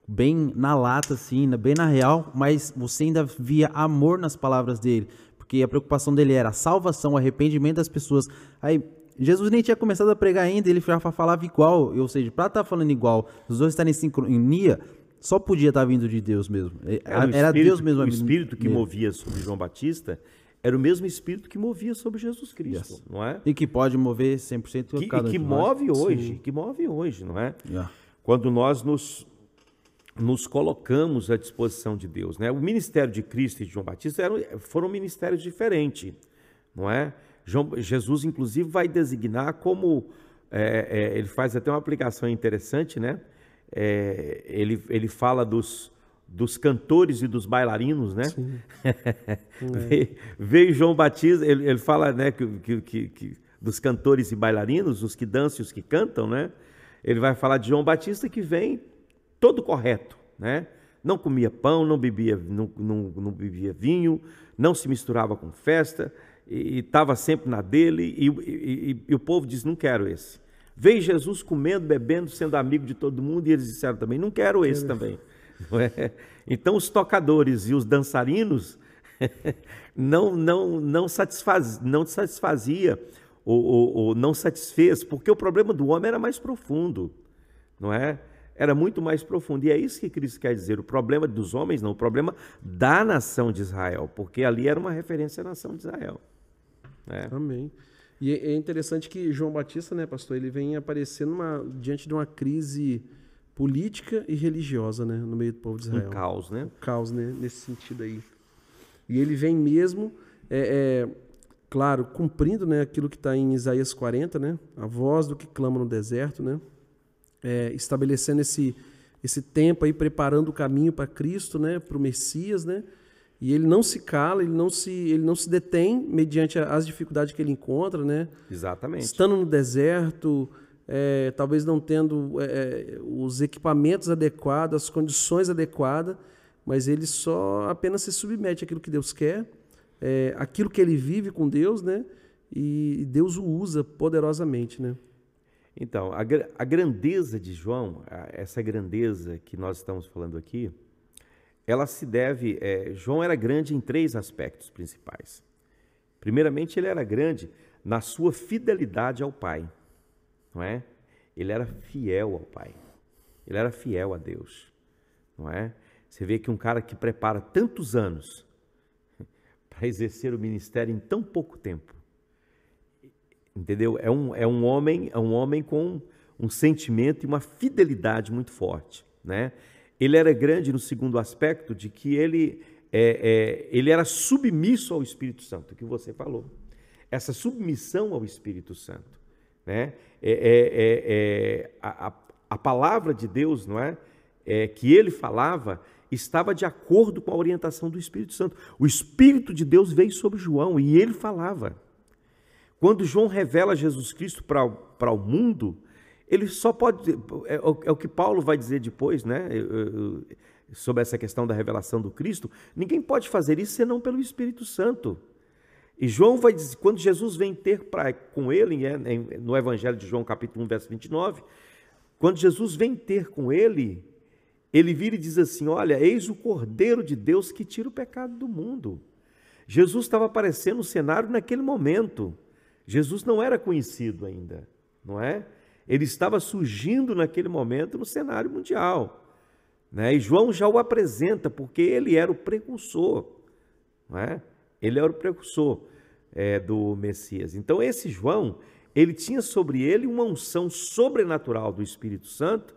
Bem na lata, assim, bem na real, mas você ainda via amor nas palavras dele, porque a preocupação dele era a salvação, o arrependimento das pessoas. Aí, Jesus nem tinha começado a pregar ainda, ele já falava igual, ou seja, para estar tá falando igual, os dois estarem em sincronia, só podia estar tá vindo de Deus mesmo.
Era, era espírito, Deus mesmo. O espírito que movia sobre João Batista era o mesmo espírito que movia sobre Jesus Cristo, yes. não é?
E que pode mover 100%
que, cada e que move nós. hoje, Sim. que move hoje, não é? Yeah. Quando nós nos nos colocamos à disposição de Deus, né? O ministério de Cristo e de João Batista eram, foram ministérios diferentes, não é? João, Jesus, inclusive, vai designar como é, é, ele faz até uma aplicação interessante, né? É, ele, ele fala dos, dos cantores e dos bailarinos, né? veio, veio, João Batista, ele, ele fala, né, que, que, que, dos cantores e bailarinos, os que dançam e os que cantam, né? Ele vai falar de João Batista que vem todo correto, né? Não comia pão, não bebia, não, não, não bebia vinho, não se misturava com festa, e estava sempre na dele, e, e, e, o povo diz: não quero esse. Veio Jesus comendo, bebendo, sendo amigo de todo mundo, e eles disseram também: não quero esse também. É? Então os tocadores e os dançarinos não não não satisfaz, não satisfazia ou, ou, ou, não satisfez, porque o problema do homem era mais profundo, não é? Era muito mais profundo. E é isso que Cristo quer dizer. O problema dos homens não, o problema da nação de Israel, porque ali era uma referência à nação de Israel.
É. Amém. E é, interessante que João Batista, né, pastor, ele vem aparecendo numa, diante de uma crise política e religiosa, né, no meio do povo de Israel.
Um caos, né?
Um caos, né, nesse sentido aí. E ele vem mesmo, é, é claro, cumprindo, né, aquilo que está em Isaías 40, né, a voz do que clama no deserto, né, é, estabelecendo esse esse tempo aí, preparando o caminho para Cristo, né, para o Messias, né, e ele não se cala, ele não se, ele não se detém mediante as dificuldades que ele encontra, né?
Exatamente.
Estando no deserto, é, talvez não tendo é, é, os equipamentos adequados, as condições adequadas, mas ele só apenas se submete àquilo que Deus quer, é, aquilo que ele vive com Deus, né? E Deus o usa poderosamente, né?
Então, a, a grandeza de João, essa grandeza que nós estamos falando aqui, ela se deve. É, João era grande em três aspectos principais. Primeiramente, ele era grande na sua fidelidade ao Pai não é? Ele era fiel ao Pai. Ele era fiel a Deus, não é? Você vê que um cara que prepara tantos anos para exercer o ministério em tão pouco tempo, entendeu? É um, é um homem, é um homem com um sentimento e uma fidelidade muito forte, né? Ele era grande no segundo aspecto de que ele é, é, ele era submisso ao Espírito Santo, que você falou. Essa submissão ao Espírito Santo. Né? É, é, é, é a, a, palavra de Deus, não é? Que ele falava estava de acordo com a orientação do Espírito Santo. O Espírito de Deus veio sobre João e ele falava. Quando João revela Jesus Cristo para o mundo, ele só pode. É, é, o que Paulo vai dizer depois, né? Sobre essa questão da revelação do Cristo. Ninguém pode fazer isso senão pelo Espírito Santo. E João vai dizer, quando Jesus vem ter pra, com ele, é, no Evangelho de João, capítulo 1, verso 29, quando Jesus vem ter com ele, ele vira e diz assim: Olha, eis o Cordeiro de Deus que tira o pecado do mundo. Jesus estava aparecendo no cenário naquele momento. Jesus não era conhecido ainda, não é? Ele estava surgindo naquele momento no cenário mundial. Né? E João já o apresenta, porque ele era o precursor. Não é? Ele era o precursor é, do Messias. Então, esse João, ele tinha sobre ele uma unção sobrenatural do Espírito Santo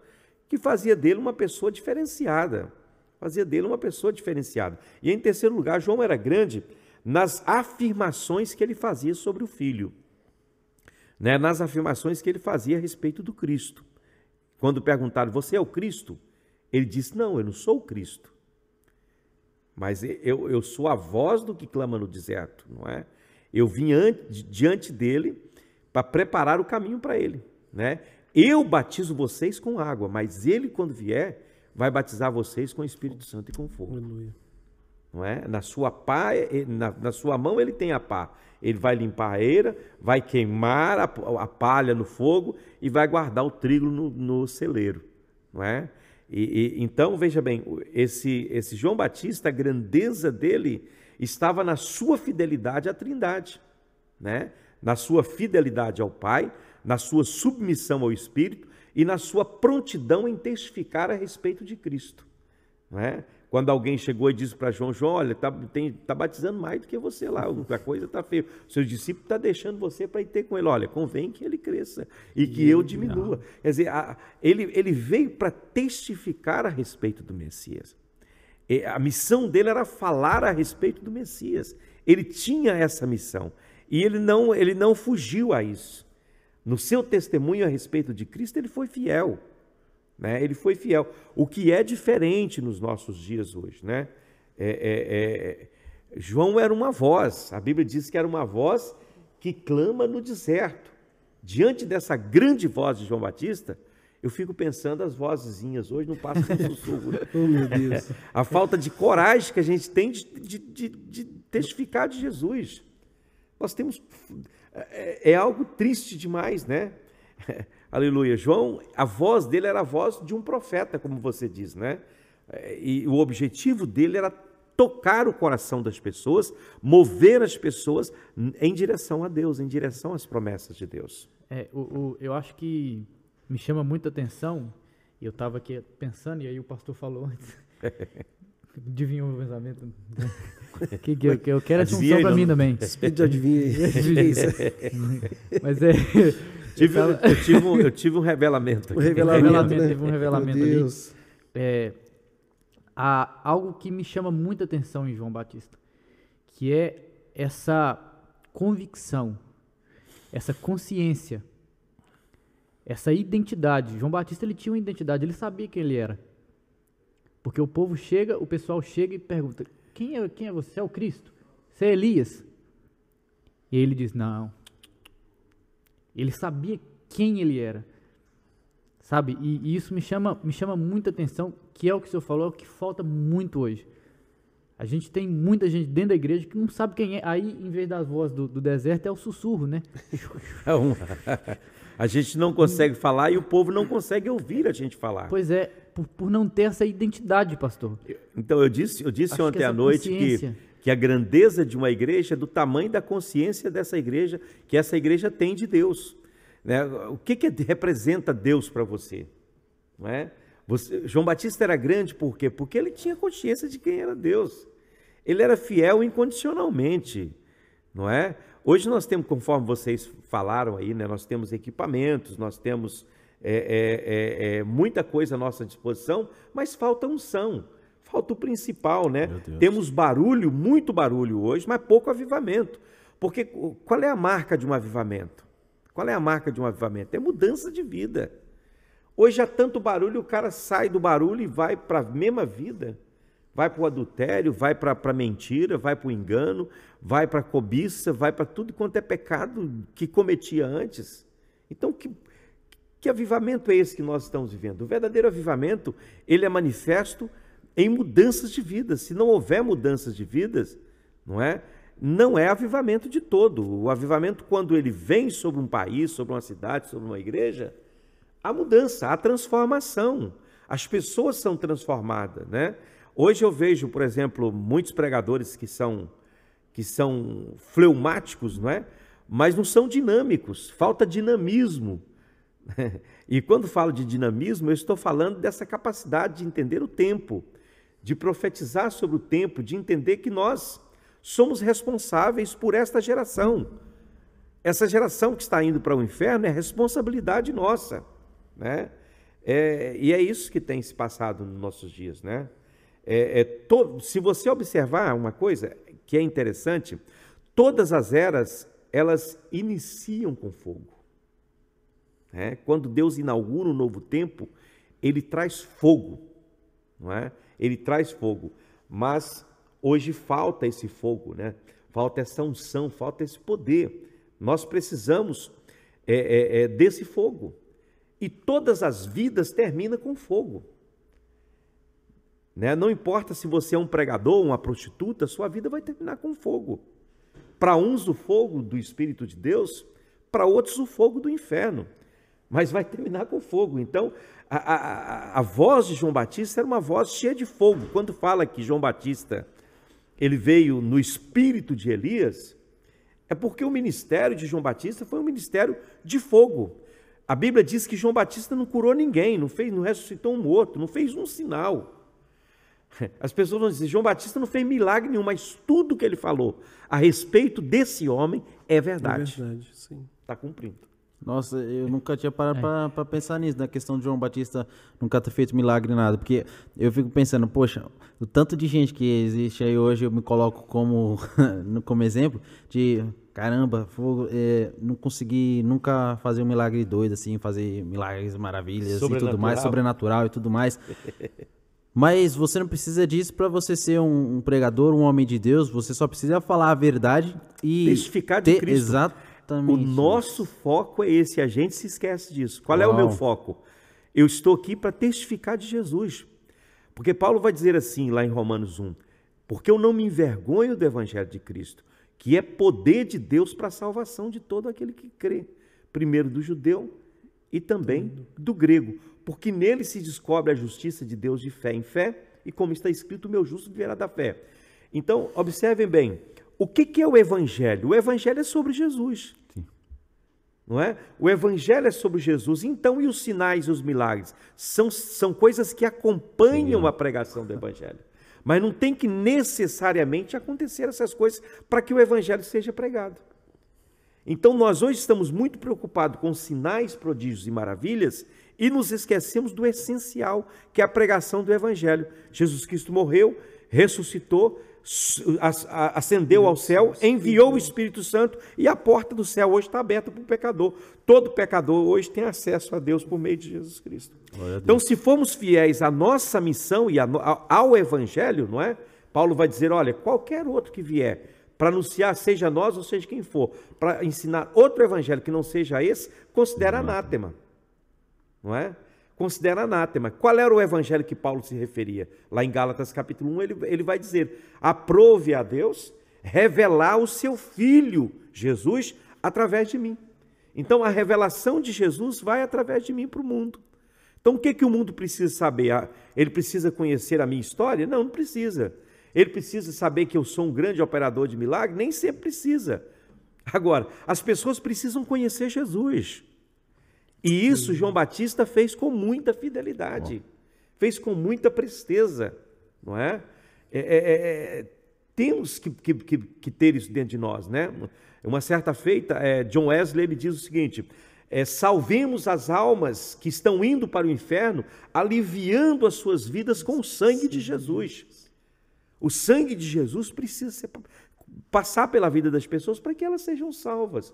que fazia dele uma pessoa diferenciada. Fazia dele uma pessoa diferenciada. E em terceiro lugar, João era grande nas afirmações que ele fazia sobre o filho, né? nas afirmações que ele fazia a respeito do Cristo. Quando perguntaram, você é o Cristo? Ele disse, não, eu não sou o Cristo. Mas eu, eu sou a voz do que clama no deserto, não é? Eu vim ante, diante dele para preparar o caminho para ele, né? Eu batizo vocês com água, mas ele, quando vier, vai batizar vocês com o Espírito Santo e com fogo. Aleluia. Não é? Na sua pá, na, na, sua mão ele tem a pá. Ele vai limpar a eira, vai queimar a, a palha no fogo e vai guardar o trigo no, no celeiro. Não é? E, e, então, veja bem, esse, esse João Batista, a grandeza dele estava na sua fidelidade à Trindade, né? na sua fidelidade ao Pai, na sua submissão ao Espírito e na sua prontidão em testificar a respeito de Cristo. Não é? Quando alguém chegou e disse para João, João, olha, está tá batizando mais do que você lá, a coisa está feia. O seu discípulo está deixando você para ir ter com ele. Olha, convém que ele cresça e que eu diminua. Quer dizer, a, ele, ele veio para testificar a respeito do Messias. E a missão dele era falar a respeito do Messias. Ele tinha essa missão e ele não, ele não fugiu a isso. No seu testemunho a respeito de Cristo, ele foi fiel. Né? Ele foi fiel. O que é diferente nos nossos dias hoje. Né? É, é, é... João era uma voz, a Bíblia diz que era uma voz que clama no deserto. Diante dessa grande voz de João Batista, eu fico pensando as vozezinhas hoje não passam sussurro. Né? oh, meu Deus. A falta de coragem que a gente tem de, de, de, de testificar de Jesus. Nós temos. É, é algo triste demais, né? Aleluia. João, a voz dele era a voz de um profeta, como você diz, né? E o objetivo dele era tocar o coração das pessoas, mover as pessoas em direção a Deus, em direção às promessas de Deus.
É, o, o, eu acho que me chama muita atenção, e eu estava aqui pensando, e aí o pastor falou antes. Adivinhou o pensamento? que, que, que eu quero atenção para mim também.
Espírito adivinha
Mas é.
Tive, eu, tava... eu, tive um, eu tive um revelamento.
Um revelamento, né? Teve um revelamento ali. É, há algo que me chama muita atenção em João Batista, que é essa convicção, essa consciência, essa identidade. João Batista ele tinha uma identidade, ele sabia quem ele era. Porque o povo chega, o pessoal chega e pergunta: quem é, quem é você? É o Cristo? Você é Elias? E ele diz: Não, ele sabia quem ele era. Sabe? E, e, isso me chama, me chama muita atenção, que é o que o senhor falou, é o que falta muito hoje. A gente tem muita gente dentro da igreja que não sabe quem é. Aí, em vez das vozes do, do deserto, é o sussurro, né?
a gente não consegue falar e o povo não consegue ouvir a gente falar.
Pois é, por, por não ter essa identidade, pastor.
Então, eu disse, eu disse ontem à noite que que a grandeza de uma igreja é do tamanho da consciência dessa igreja, que essa igreja tem de Deus. Né? O que, que representa Deus para você? Não é? Você? João Batista era grande por quê? Porque ele tinha consciência de quem era Deus. Ele era fiel incondicionalmente, não é? Hoje nós temos, conforme vocês falaram aí, né, nós temos equipamentos, nós temos é, é, é, é muita coisa à nossa disposição, mas falta unção. Falta o principal, né? Temos barulho, muito barulho hoje, mas pouco avivamento. Porque qual é a marca de um avivamento? Qual é a marca de um avivamento? É mudança de vida. Hoje há tanto barulho, o cara sai do barulho e vai para a mesma vida. Vai para o adultério, vai para a mentira, vai para o engano, vai para a cobiça, vai para tudo quanto é pecado que cometia antes. Então, que, que avivamento é esse que nós estamos vivendo? O verdadeiro avivamento, ele é manifesto em mudanças de vida. Se não houver mudanças de vidas, não é? Não é avivamento de todo. O avivamento, quando ele vem sobre um país, sobre uma cidade, sobre uma igreja, a mudança, a transformação. As pessoas são transformadas, né? Hoje eu vejo, por exemplo, muitos pregadores que são que são fleumáticos, não é? Mas não são dinâmicos, falta dinamismo. E quando falo de dinamismo, eu estou falando dessa capacidade de entender o tempo, de profetizar sobre o tempo, de entender que nós somos responsáveis por esta geração. essa geração que está indo para o inferno é responsabilidade nossa, né? É, e é isso que tem se passado nos nossos dias, né? É, é to, se você observar uma coisa que é interessante, todas as eras elas iniciam com fogo. Né? Quando Deus inaugura um novo tempo, Ele traz fogo, não é? Ele traz fogo, mas hoje falta esse fogo, né? Falta essa unção, falta esse poder. Nós precisamos é, é, é, desse fogo. E todas as vidas terminam com fogo. Né? Não importa se você é um pregador, uma prostituta, sua vida vai terminar com fogo. Para uns, o fogo do Espírito de Deus, para outros, o fogo do inferno. Mas vai terminar com fogo. Então, a, a, a voz de João Batista era uma voz cheia de fogo. Quando fala que João Batista ele veio no espírito de Elias, é porque o ministério de João Batista foi um ministério de fogo. A Bíblia diz que João Batista não curou ninguém, não fez, não ressuscitou um morto, não fez um sinal. As pessoas vão dizer, João Batista não fez milagre nenhum, mas tudo que ele falou a respeito desse homem é verdade.
É verdade, sim.
Está cumprindo.
Nossa, eu nunca tinha parado é. para pensar nisso, na questão de João Batista nunca ter feito milagre nada. Porque eu fico pensando, poxa, o tanto de gente que existe aí hoje, eu me coloco como, como exemplo de caramba, fogo, é, não consegui nunca fazer um milagre doido, assim, fazer milagres maravilhas e tudo mais, sobrenatural e tudo mais. Mas você não precisa disso para você ser um, um, pregador, um homem de Deus. Você só precisa falar a verdade e
testificar de ter, Cristo.
Exato
Exatamente. O nosso foco é esse, a gente se esquece disso. Qual Uau. é o meu foco? Eu estou aqui para testificar de Jesus. Porque Paulo vai dizer assim lá em Romanos 1: Porque eu não me envergonho do evangelho de Cristo, que é poder de Deus para a salvação de todo aquele que crê, primeiro do judeu e também do grego, porque nele se descobre a justiça de Deus de fé em fé, e como está escrito, o meu justo viverá da fé. Então, observem bem, o que, que é o evangelho? O evangelho é sobre Jesus não é? O evangelho é sobre Jesus. Então, e os sinais e os milagres? São, são coisas que acompanham a pregação do evangelho. Mas não tem que necessariamente acontecer essas coisas para que o evangelho seja pregado. Então, nós hoje estamos muito preocupados com sinais, prodígios e maravilhas e nos esquecemos do essencial, que é a pregação do evangelho. Jesus Cristo morreu, ressuscitou, ascendeu ao céu, enviou o Espírito Santo e a porta do céu hoje está aberta para o pecador. Todo pecador hoje tem acesso a Deus por meio de Jesus Cristo. Então, se formos fiéis à nossa missão e ao Evangelho, não é? Paulo vai dizer: olha, qualquer outro que vier para anunciar, seja nós ou seja quem for, para ensinar outro evangelho que não seja esse, considera anátema. Não é? Considera anátema. Qual era o evangelho que Paulo se referia? Lá em Gálatas capítulo 1, ele, ele vai dizer: aprove a Deus revelar o seu filho, Jesus, através de mim. Então a revelação de Jesus vai através de mim para o mundo. Então o que, que o mundo precisa saber? Ah, ele precisa conhecer a minha história? Não, não precisa. Ele precisa saber que eu sou um grande operador de milagre? Nem sempre precisa. Agora, as pessoas precisam conhecer Jesus. E isso João Batista fez com muita fidelidade, fez com muita presteza, não é? é, é, é, é temos que, que, que, que, ter isso dentro de nós, né? Uma certa feita, é, John Wesley ele diz o seguinte: é, salvemos as almas que estão indo para o inferno, aliviando as suas vidas com o sangue de Jesus. O sangue de Jesus precisa ser, passar pela vida das pessoas para que elas sejam salvas,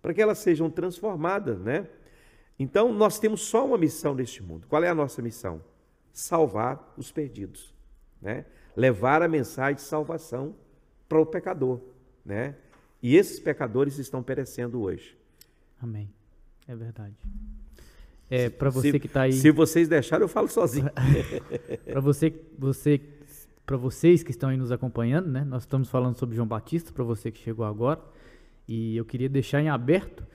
para que elas sejam transformadas, né? Então, nós temos só uma missão neste mundo. Qual é a nossa missão? Salvar os perdidos, né? Levar a mensagem de salvação para o pecador, né? E esses pecadores estão perecendo hoje.
Amém. É verdade. É, para você
se,
que está aí.
Se vocês deixarem, eu falo sozinho.
para você, você, para vocês que estão aí nos acompanhando, né? Nós estamos falando sobre João Batista, para você que chegou agora. E eu queria deixar em aberto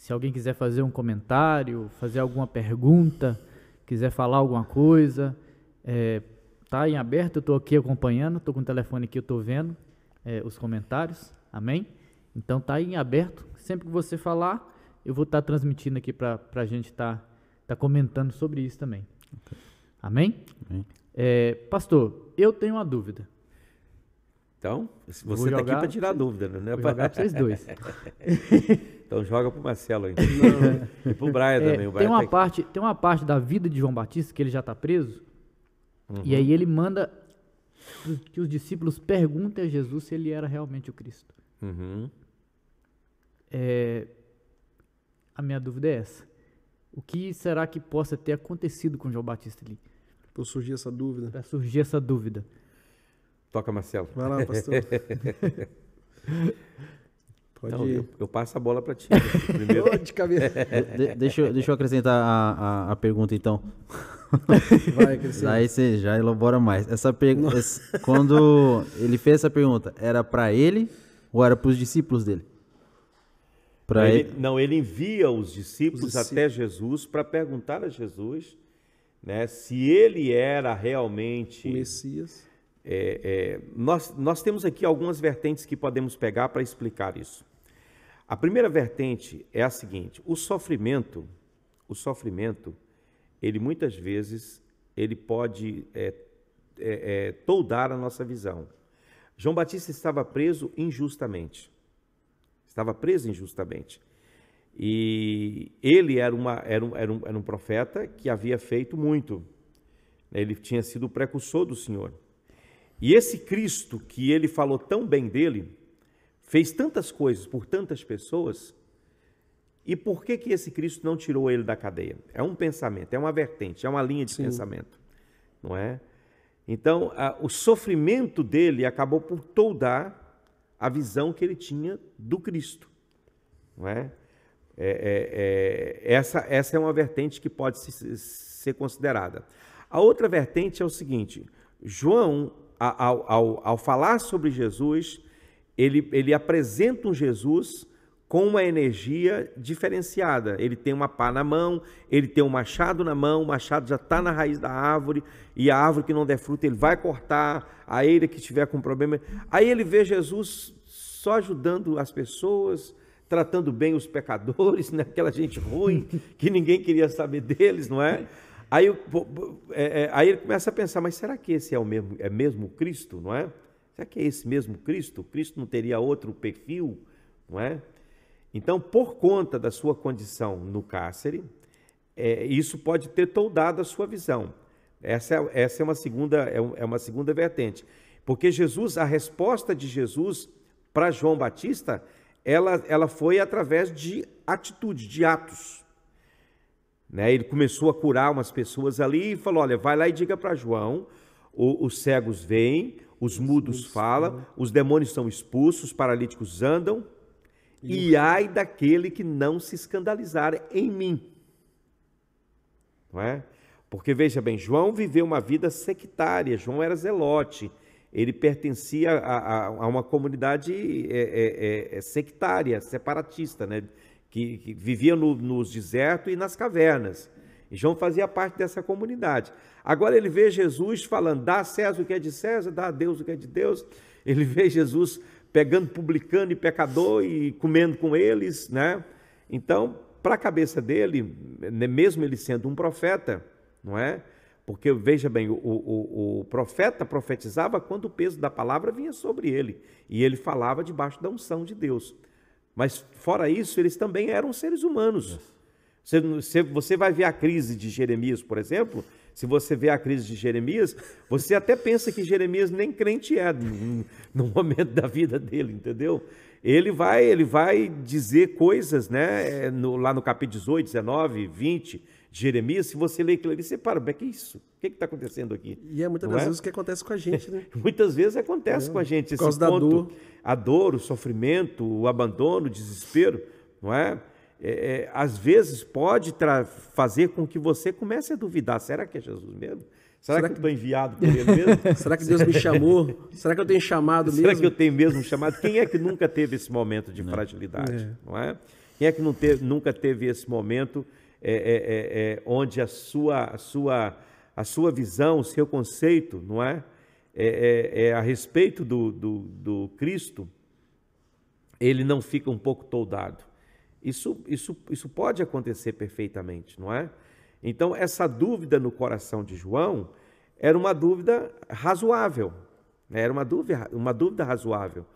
se alguém quiser fazer um comentário, fazer alguma pergunta, quiser falar alguma coisa, é, tá em aberto, eu estou aqui acompanhando, estou com o telefone aqui, eu estou vendo é, os comentários, amém? Então tá em aberto, sempre que você falar, eu vou estar tá transmitindo aqui para a gente estar tá, tá comentando sobre isso também. Okay. Amém? amém. É, pastor, eu tenho uma dúvida.
Então, você está aqui para tirar dúvida, né?
Vou jogar para vocês dois.
Então joga pro Marcelo aí. e pro Brian
É,
também. O Brian
tem, uma
tá-
parte, tem uma parte da vida de João Batista que ele já está preso. E aí ele manda que os discípulos perguntem a Jesus se ele era realmente o Cristo.
Uhum.
É, a minha dúvida é essa. O que será que possa ter acontecido com João Batista ali?
Por surgir essa dúvida.
Para surgir essa dúvida.
Toca, Marcelo.
Vai lá, pastor. Pode
Não,
ir.
eu, eu passo a bola para ti. Primeiro.
De cabeça.
De- deixa, eu- deixa eu acrescentar a, a, a pergunta, então.
Vai, Cristiano.
Aí você já elabora mais. Essa per- esse- quando ele fez essa pergunta, era para ele ou era para os discípulos dele? Para
ele,
ele.
Não, ele envia os discípulos,
Os
até Jesus para perguntar a Jesus né, se ele era realmente.
O Messias.
É, é, nós, nós temos aqui algumas vertentes que podemos pegar para explicar isso. A primeira vertente é a seguinte: o sofrimento, o sofrimento, ele muitas vezes ele pode é, é, é, toldar a nossa visão. João Batista estava preso injustamente. Estava preso injustamente. E ele era, uma, era, um, era, um, era um profeta que havia feito muito. Ele tinha sido o precursor do Senhor. E esse Cristo que ele falou tão bem dele, fez tantas coisas por tantas pessoas, e por que que esse Cristo não tirou ele da cadeia? É um pensamento, é uma vertente, é uma linha de
Sim.
pensamento, não é? Então, a- o sofrimento dele acabou por toldar a visão que ele tinha do Cristo, não é? É- é- é- essa, essa é uma vertente que pode se- ser considerada. A outra vertente é o seguinte: João, ao, ao, ao falar sobre Jesus, ele, ele apresenta um Jesus com uma energia diferenciada. Ele tem uma pá na mão, ele tem um machado na mão, o machado já está na raiz da árvore, e a árvore que não der fruto, ele vai cortar, a eira que tiver com problema. Aí ele vê Jesus só ajudando as pessoas, tratando bem os pecadores, né? aquela gente ruim, que ninguém queria saber deles, não é? Aí, é, é, aí ele começa a pensar, mas será que esse é o mesmo, é mesmo Cristo, não é? Será que é esse mesmo Cristo? Cristo não teria outro perfil, não é? Então, por conta da sua condição no cárcere, é, isso pode ter toldado a sua visão. Essa é, essa é uma segunda é, é uma segunda vertente, porque Jesus, a resposta de Jesus para João Batista, ela, ela foi através de atitude, de atos. Né? Ele começou a curar umas pessoas ali e falou: olha, vai lá e diga para João: o- os cegos veem, os mudos falam, os demônios são expulsos, os paralíticos andam, e ai daquele que não se escandalizar em mim. Não é? Porque veja bem, João viveu uma vida sectária, João era zelote, ele pertencia a, a- a uma comunidade é, é, é, é, sectária, separatista, né? Que, que vivia no- nos desertos e nas cavernas. E João fazia parte dessa comunidade. Agora ele vê Jesus falando: dá a César o que é de César, dá a Deus o que é de Deus. Ele vê Jesus pegando publicano e pecador e comendo com eles, né? Então, para a cabeça dele, né, mesmo ele sendo um profeta, não é? Porque veja bem, o, o- o profeta profetizava quando o peso da palavra vinha sobre ele e ele falava debaixo da unção de Deus. Mas fora isso, eles também eram seres humanos. Você, você- vai ver a crise de Jeremias, por exemplo. Se você vê a crise de Jeremias, você até pensa que Jeremias nem crente é no, momento da vida dele, entendeu? Ele vai, ele vai dizer coisas, né? é, no- lá no capítulo 18, 19, 20 de Jeremias. Se você lê aquilo ali, você para, mas que isso? O que está acontecendo aqui?
E é muitas
Não
das
é?
vezes o que acontece com a gente, né?
Muitas vezes acontece com a gente esse
causa da
ponto,
dor.
a dor, o sofrimento, o abandono, o desespero, não é? É, é, às vezes pode fazer com que você comece a duvidar: será que é Jesus mesmo? Será,
Será
que,
que-
eu estou enviado por ele mesmo?
Será que Deus me chamou? Será que eu tenho chamado
Será
mesmo?
que eu tenho mesmo chamado? Quem é que nunca teve esse momento de fragilidade?
É.
Não é? Quem é que não teve- nunca teve esse momento é, é, é, é, onde a sua, a, sua, a sua visão, o seu conceito, não é? É, é- a respeito do, do, do Cristo, ele não fica um pouco toldado. Isso, isso, isso pode acontecer perfeitamente, não é? Então, essa dúvida no coração de João era uma dúvida razoável, né? era uma dúvida, uma dúvida razoável.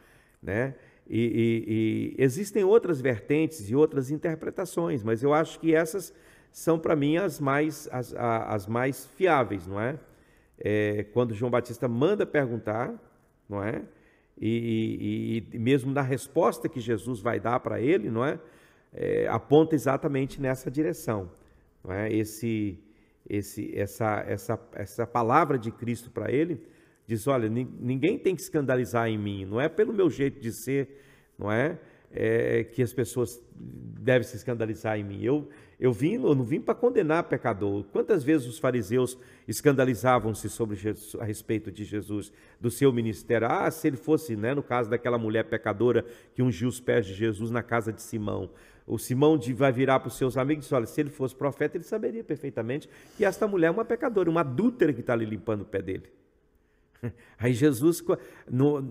Né? E, e, e, existem outras vertentes e outras interpretações, mas eu acho que essas são para mim as mais, as, as mais fiáveis, não é? é? Quando João Batista manda perguntar, não é? E, e, mesmo na resposta que Jesus vai dar para ele, não é? é? Aponta exatamente nessa direção, não é? Esse, esse, essa, essa, essa palavra de Cristo para ele diz: olha, ninguém tem que escandalizar em mim, não é pelo meu jeito de ser, não é, é que as pessoas devem se escandalizar em mim. Eu, eu, vim, eu não vim para condenar pecador. Quantas vezes os fariseus escandalizavam-se sobre Jesus, a respeito de Jesus, do seu ministério? Ah, se ele fosse, né, no caso daquela mulher pecadora que ungiu os pés de Jesus na casa de Simão. O Simão vai virar para os seus amigos e diz: olha, se ele fosse profeta, ele saberia perfeitamente que esta mulher é uma pecadora, uma adúltera que está ali limpando o pé dele. Aí Jesus no,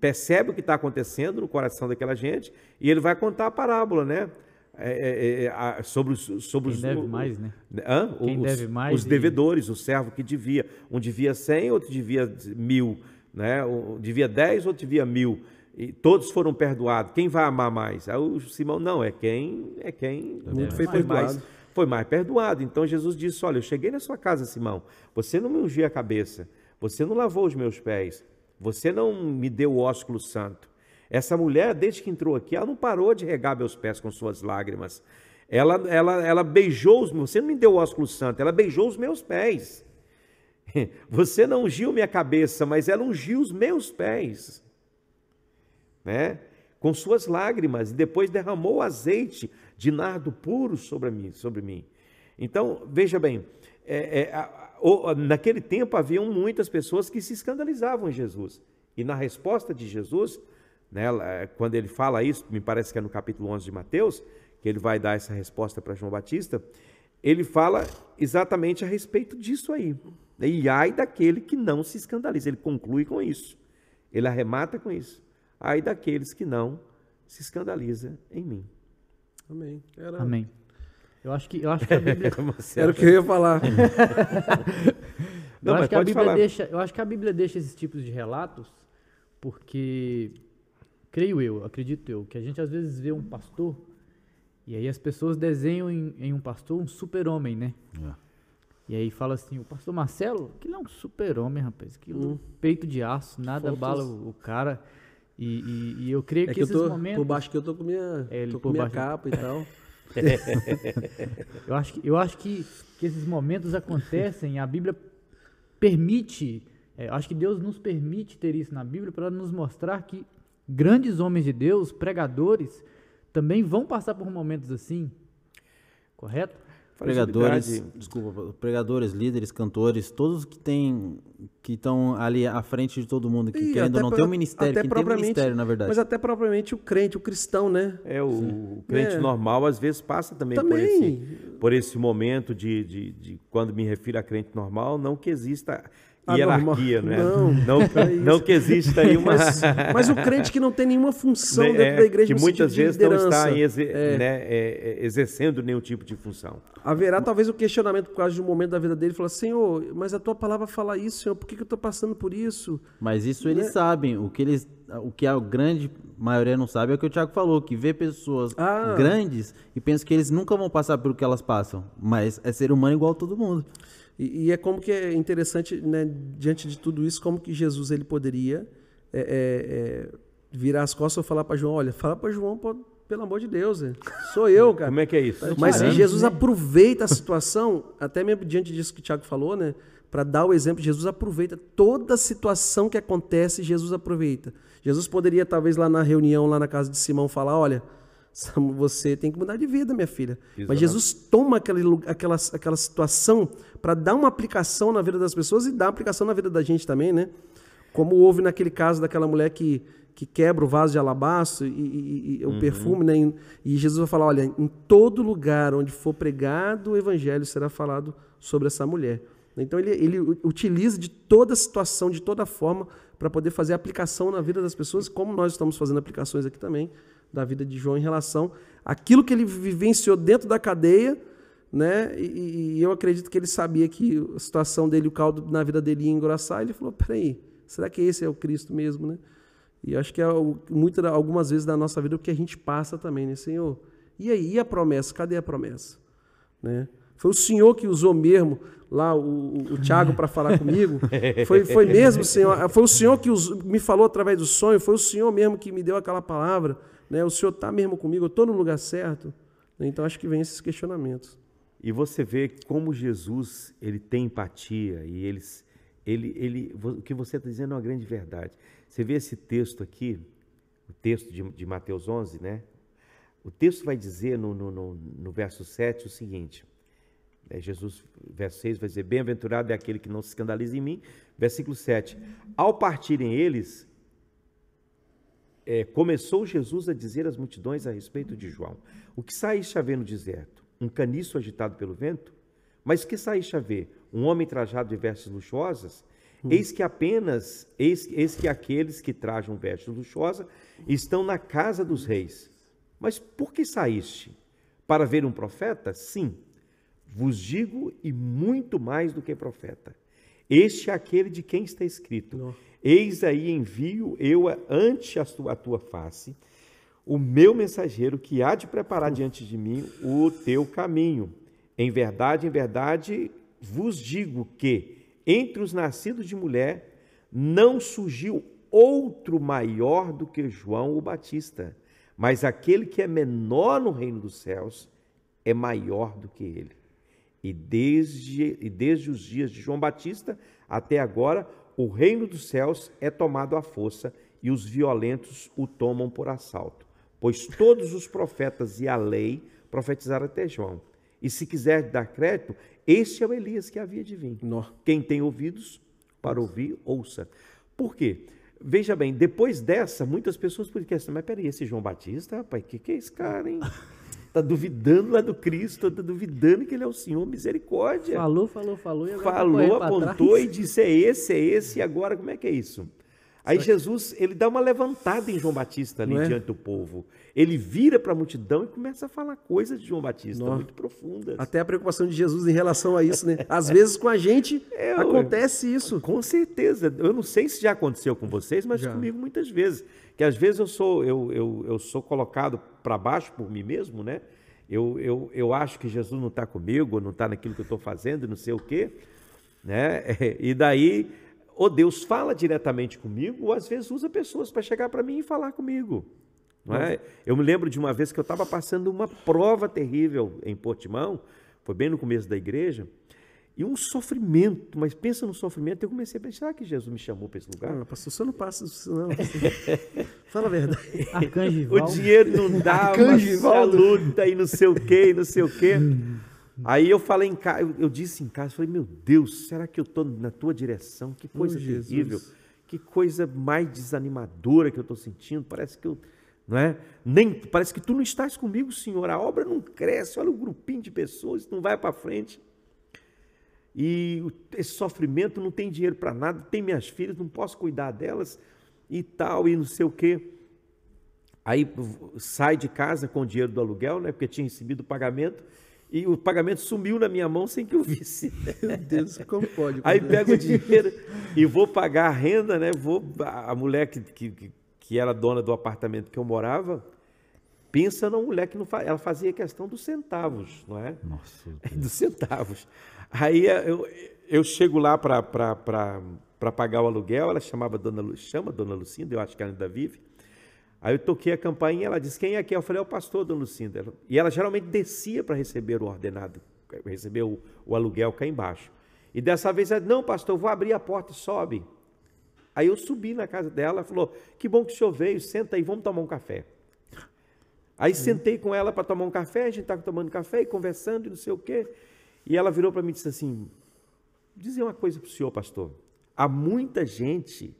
percebe o que está acontecendo no coração daquela gente e ele vai contar a parábola, né? É, é, é, a, sobre os, sobre
Quem
os,
deve mais, né?
Hã?
Quem
os,
deve mais
os
e...
devedores, o servo que devia. Um devia cem, outro devia mil, né? Um devia dez, outro devia mil. E todos foram perdoados. Quem vai amar mais? Aí o Simão, não, é quem é quem
Muito foi
mais,
perdoado.
Mais, foi mais perdoado. Então Jesus disse: Olha, eu cheguei na sua casa, Simão. Você não me ungiu a cabeça. Você não lavou os meus pés. Você não me deu o ósculo santo. Essa mulher, desde que entrou aqui, ela não parou de regar meus pés com suas lágrimas. Ela, ela, ela beijou os Você não me deu o ósculo santo, ela beijou os meus pés. Você não ungiu minha cabeça, mas ela ungiu os meus pés. Né? Com suas lágrimas, e depois derramou azeite de nardo puro sobre mim. Sobre mim. Então, veja bem, é, é, naquele tempo haviam muitas pessoas que se escandalizavam em Jesus. E na resposta de Jesus, né, quando ele fala isso, me parece que é no capítulo 11 de Mateus, que ele vai dar essa resposta para João Batista, ele fala exatamente a respeito disso aí. E ai daquele que não se escandaliza. Ele conclui com isso. Ele arremata com isso. Ai daqueles que não se escandaliza em mim.
Amém. Era...
Amém. Eu acho que, eu acho que a Bíblia.
Era o que eu ia falar.
Não, eu, acho que a Bíblia falar. deixa, eu acho que a Bíblia deixa esses tipos de relatos porque, creio eu, acredito eu, que a gente às vezes vê um pastor e aí as pessoas desenham em, em um pastor um super-homem, né? É. E aí fala assim, o pastor Marcelo, que é um super-homem, rapaz. Que hum. peito de aço, nada Fotos. bala o, o cara. E, e, e, eu creio
é
que,
que
esses
eu tô,
momentos...
Por baixo que eu tô com minha, é, tô com minha capa e tal.
eu acho, que, eu acho que, que esses momentos acontecem, a Bíblia permite, é, acho que Deus nos permite ter isso na Bíblia para nos mostrar que grandes homens de Deus, pregadores, também vão passar por momentos assim, correto?
Pregadores, desculpa, pregadores, líderes, cantores, todos que têm que estão ali à frente de todo mundo, que e querendo não pra, ter um ministério, que tem um ministério, na verdade.
Mas até propriamente o crente, o cristão, né?
É, o, o crente é. normal às vezes passa também, também. Por, esse, por esse momento de, de, de, quando me refiro a crente normal, não que exista hierarquia, né?
Não,
não, é não que exista aí uma.
Mas, mas, o crente que não tem nenhuma função né, dentro é, da igreja,
que muitas vezes não está exer é. né, é, é, exercendo nenhum tipo de função.
Haverá talvez o questionamento por causa de um momento da vida dele, falar: Senhor, mas a tua palavra fala isso, Senhor, por que, que eu estou passando por isso?
Mas isso eles né? sabem. O que eles, o que a grande maioria não sabe é o que o Tiago falou, que vê pessoas ah. grandes e pensa que eles nunca vão passar pelo que elas passam. Mas é ser humano igual a todo mundo.
E, e, é como que é interessante, né, diante de tudo isso, como que Jesus ele poderia é, é, é, virar as costas e falar para João, olha, fala para João, pô, pelo amor de Deus, é. sou eu, cara.
Como é que é isso?
Mas Jesus aproveita a situação, até mesmo diante disso que o Tiago falou, né, para dar o exemplo, Jesus aproveita toda situação que acontece, Jesus aproveita. Jesus poderia talvez lá na reunião, lá na casa de Simão, falar, olha, você tem que mudar de vida, minha filha. Exato. Mas Jesus toma aquele, aquela, aquela situação para dar uma aplicação na vida das pessoas e dar aplicação na vida da gente também, né? Como houve naquele caso daquela mulher que, que quebra o vaso de alabastro e, e, e uhum. o perfume, né? E Jesus vai falar: olha, em todo lugar onde for pregado o evangelho será falado sobre essa mulher. Então ele, ele utiliza de toda situação, de toda forma, para poder fazer aplicação na vida das pessoas, como nós estamos fazendo aplicações aqui também da vida de João em relação àquilo que ele vivenciou dentro da cadeia, né? E, e, eu acredito que ele sabia que a situação dele, o caldo na vida dele ia engrossar. Ele falou: peraí, será que esse é o Cristo mesmo, né? E acho que é muito, algumas vezes da nossa vida o que a gente passa também, né? Senhor, e aí, e a promessa? Cadê a promessa? Né? Foi o Senhor que usou mesmo lá o, o Tiago para falar comigo. Foi, foi mesmo, Senhor. Foi o Senhor que me falou através do sonho. Foi o Senhor mesmo que me deu aquela palavra. Né? O Senhor está mesmo comigo. Eu estou no lugar certo. Então acho que vem esses questionamentos.
E você vê como Jesus ele tem empatia e eles, ele, ele, o que você está dizendo é uma grande verdade. Você vê esse texto aqui, o texto de, de Mateus 11, né? O texto vai dizer no, no, no, no verso 7 o seguinte: é, Jesus, verso 6, vai dizer: Bem-aventurado é aquele que não se escandaliza em mim. Versículo 7: Ao partirem eles, é, começou Jesus a dizer às multidões a respeito de João: O que saíste a ver no deserto? Um caniço agitado pelo vento? Mas que saíste a ver? Um homem trajado de vestes luxuosas? Hum. Eis que apenas, eis, eis que aqueles que trajam vestes luxuosas estão na casa dos reis. Mas por que saíste? Para ver um profeta? Sim, vos digo e muito mais do que profeta. Este é aquele de quem está escrito: Não. Eis aí envio eu ante a tua, a tua face o meu mensageiro que há de preparar diante de mim o teu caminho. Em verdade, em verdade, vos digo que entre os nascidos de mulher não surgiu outro maior do que João o Batista mas aquele que é menor no reino dos céus é maior do que ele. E desde, e desde os dias de João Batista até agora, o reino dos céus é tomado à força e os violentos o tomam por assalto. Pois todos os profetas e a lei profetizaram até João. E se quiser dar crédito, este é o Elias que havia de vir. Quem tem ouvidos para ouvir, ouça. Por quê? Veja bem, depois dessa, muitas pessoas podem questionar, mas peraí, esse João Batista, rapaz, o que, que é esse cara, hein? Está duvidando lá do Cristo, está duvidando que ele é o Senhor, misericórdia.
Falou, falou, falou. E
agora tá falou, apontou e disse, é esse, é esse, e agora como é que é isso? Aí Jesus, ele dá uma levantada em João Batista ali é? diante do povo. Ele vira para a multidão e começa a falar coisas de João Batista, Nossa. muito profundas.
Até a preocupação de Jesus em relação a isso, né? Às vezes com a gente é, acontece isso.
Com certeza. Eu não sei se já aconteceu com vocês, mas já. comigo muitas vezes. Que às vezes eu sou, eu, eu, eu sou colocado para baixo por mim mesmo, né? Eu, eu, eu acho que Jesus não está comigo, não está naquilo que eu estou fazendo, não sei o quê. Né? E daí ou Deus fala diretamente comigo, ou às vezes usa pessoas para chegar para mim e falar comigo. Não é? Eu me lembro de uma vez que eu estava passando uma prova terrível em Portimão, foi bem no começo da igreja, e um sofrimento, mas pensa no sofrimento, eu comecei a pensar, será que Jesus me chamou para esse lugar?
Não, pastor, você não passa isso não. Fala a verdade.
Arcanjo O dinheiro não dá, a luta e não sei o quê, e não sei o quê. Aí eu falei em casa, eu, eu, disse em casa, falei, meu Deus, será que eu estou na tua direção? Que coisa oh, terrível, que coisa mais desanimadora que eu estou sentindo. Parece que eu, não é? Nem parece que tu não estás comigo, Senhor. A obra não cresce. Olha o grupinho de pessoas, não vai para frente. E esse sofrimento não tem dinheiro para nada. Tem minhas filhas, não posso cuidar delas e tal e não sei o quê. Aí sai de casa com o dinheiro do aluguel, né? Porque tinha recebido o pagamento e o pagamento sumiu na minha mão sem que eu visse.
Meu Deus, como pode?
Aí pego o dinheiro e vou pagar a renda, né? Vou, a mulher que, que, que era dona do apartamento que eu morava, pensa numa mulher que não faz, ela fazia questão dos centavos, não é?
Nossa.
Dos centavos. Aí eu, eu chego lá para pagar o aluguel, ela chamava dona, chama Dona Lucinda, eu acho que ela ainda vive. Aí eu toquei a campainha, ela disse, quem é é? Eu falei, é o pastor, dona Lucinda. E ela geralmente descia para receber o ordenado, receber o, o, aluguel cá embaixo. E dessa vez ela não, pastor, vou abrir a porta, sobe. Aí eu subi na casa dela, falou, que bom que o senhor veio, senta aí, vamos tomar um café. Aí uhum. sentei com ela para tomar um café, a gente estava tomando café e conversando e não sei o quê. E ela virou para mim e disse assim, dizer uma coisa para o senhor, pastor. Há muita gente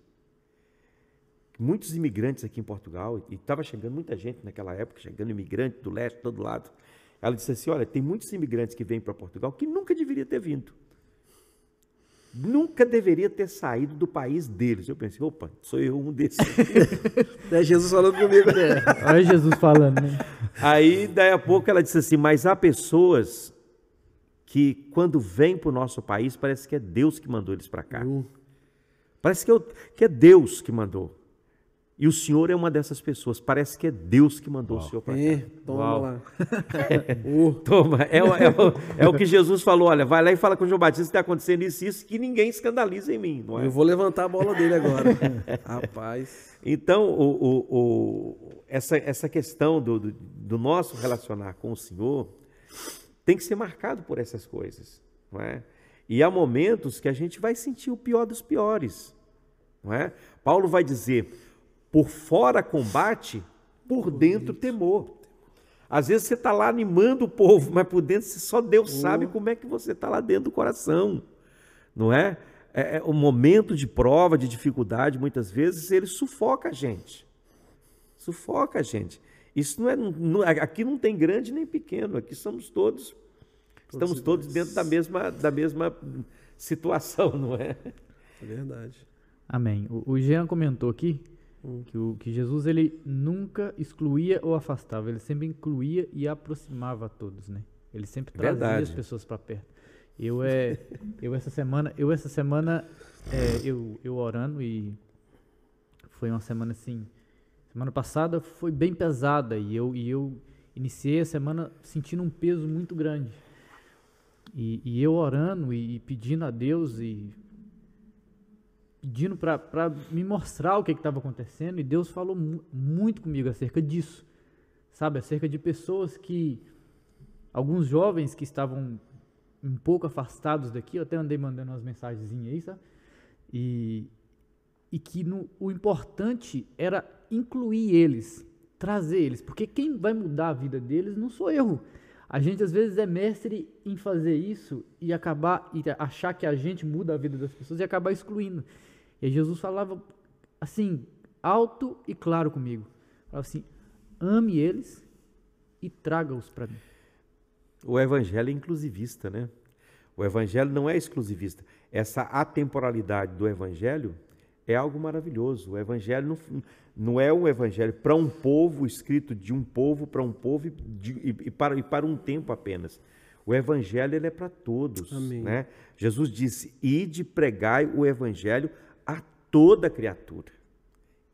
muitos imigrantes aqui em Portugal, e estava chegando muita gente naquela época, chegando imigrante do leste, todo lado. Ela disse assim: Olha, tem muitos imigrantes que vêm para Portugal que nunca deveria ter vindo. Nunca deveria ter saído do país deles. Eu pensei, opa, sou eu um desses.
é Jesus falando comigo. Né?
Olha Jesus falando, né?
Aí, daí a pouco, ela disse assim: Mas há pessoas que, quando vêm para o nosso país, parece que é Deus que mandou eles para cá. Uh. Parece que, eu, que é Deus que mandou. E o senhor é uma dessas pessoas. Parece que é Deus que mandou
Uau.
o senhor para cá.
É, toma
Uau.
lá. Uh,
Toma, é, o- é o, é o que Jesus falou: olha, vai lá e fala com o João Batista que está acontecendo isso e isso, que ninguém escandaliza em mim, é?
eu vou levantar a bola dele agora. Rapaz.
Então, o- o- o- essa, essa questão do, do, do nosso relacionar com o Senhor tem que ser marcado por essas coisas, não é? E há momentos que a gente vai sentir o pior dos piores, não é? Paulo vai dizer: por fora combate, por dentro temor. Às vezes você está lá animando o povo, mas por dentro só Deus sabe como é que você está lá dentro do coração, não é? É, é um momento de prova, de dificuldade, muitas vezes ele sufoca a gente, sufoca a gente. Isso não é, não- aqui não tem grande nem pequeno, aqui somos todos, estamos todos dentro da mesma, da mesma situação, não é?
É verdade.
Amém. O, o Jean comentou aqui
Hum.
que, o, que Jesus ele nunca excluía ou afastava, ele sempre incluía e aproximava a todos, né? Ele sempre trazia
Verdade.
as pessoas para perto. Eu é, eu essa semana, eu essa semana, é, eu, eu orando e foi uma semana assim. Semana passada foi bem pesada e eu, e eu iniciei a semana sentindo um peso muito grande. E, e eu orando e, e pedindo a Deus e pedindo para me mostrar o que estava acontecendo e Deus falou mu- muito comigo acerca disso, sabe? Acerca de pessoas que, alguns jovens que estavam um pouco afastados daqui, eu até andei mandando umas mensagenzinhas aí, sabe? E, e que no- o importante era incluir eles, trazer eles, porque quem vai mudar a vida deles não sou eu. A gente às vezes é mestre em fazer isso e acabar e achar que a gente muda a vida das pessoas e acabar excluindo. E Jesus falava assim, alto e claro comigo. Falava assim: ame eles e traga-os para mim.
O evangelho é inclusivista, né? O evangelho não é exclusivista. Essa atemporalidade do evangelho é algo maravilhoso. O evangelho não, não é um evangelho para um povo, escrito de um povo para um povo e, de- e- para, e para um tempo apenas. O evangelho ele é para todos.
Amém.
Né? Jesus disse: Ide pregai o evangelho a toda criatura.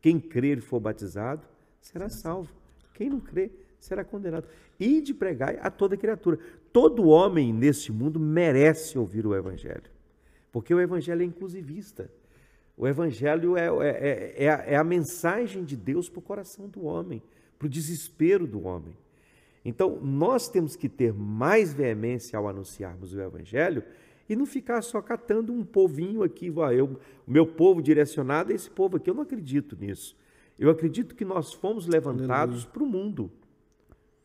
Quem crer e for batizado será salvo. Quem não crer será condenado. E de pregar a toda criatura. Todo homem neste mundo merece ouvir o Evangelho. Porque o Evangelho é inclusivista. O Evangelho é, é- é- é a, é a mensagem de Deus para o coração do homem, para o desespero do homem. Então, nós temos que ter mais veemência ao anunciarmos o Evangelho e não ficar só catando um povinho aqui. eu, o meu povo direcionado é esse povo aqui. Eu não acredito nisso. Eu acredito que nós fomos levantados para o mundo.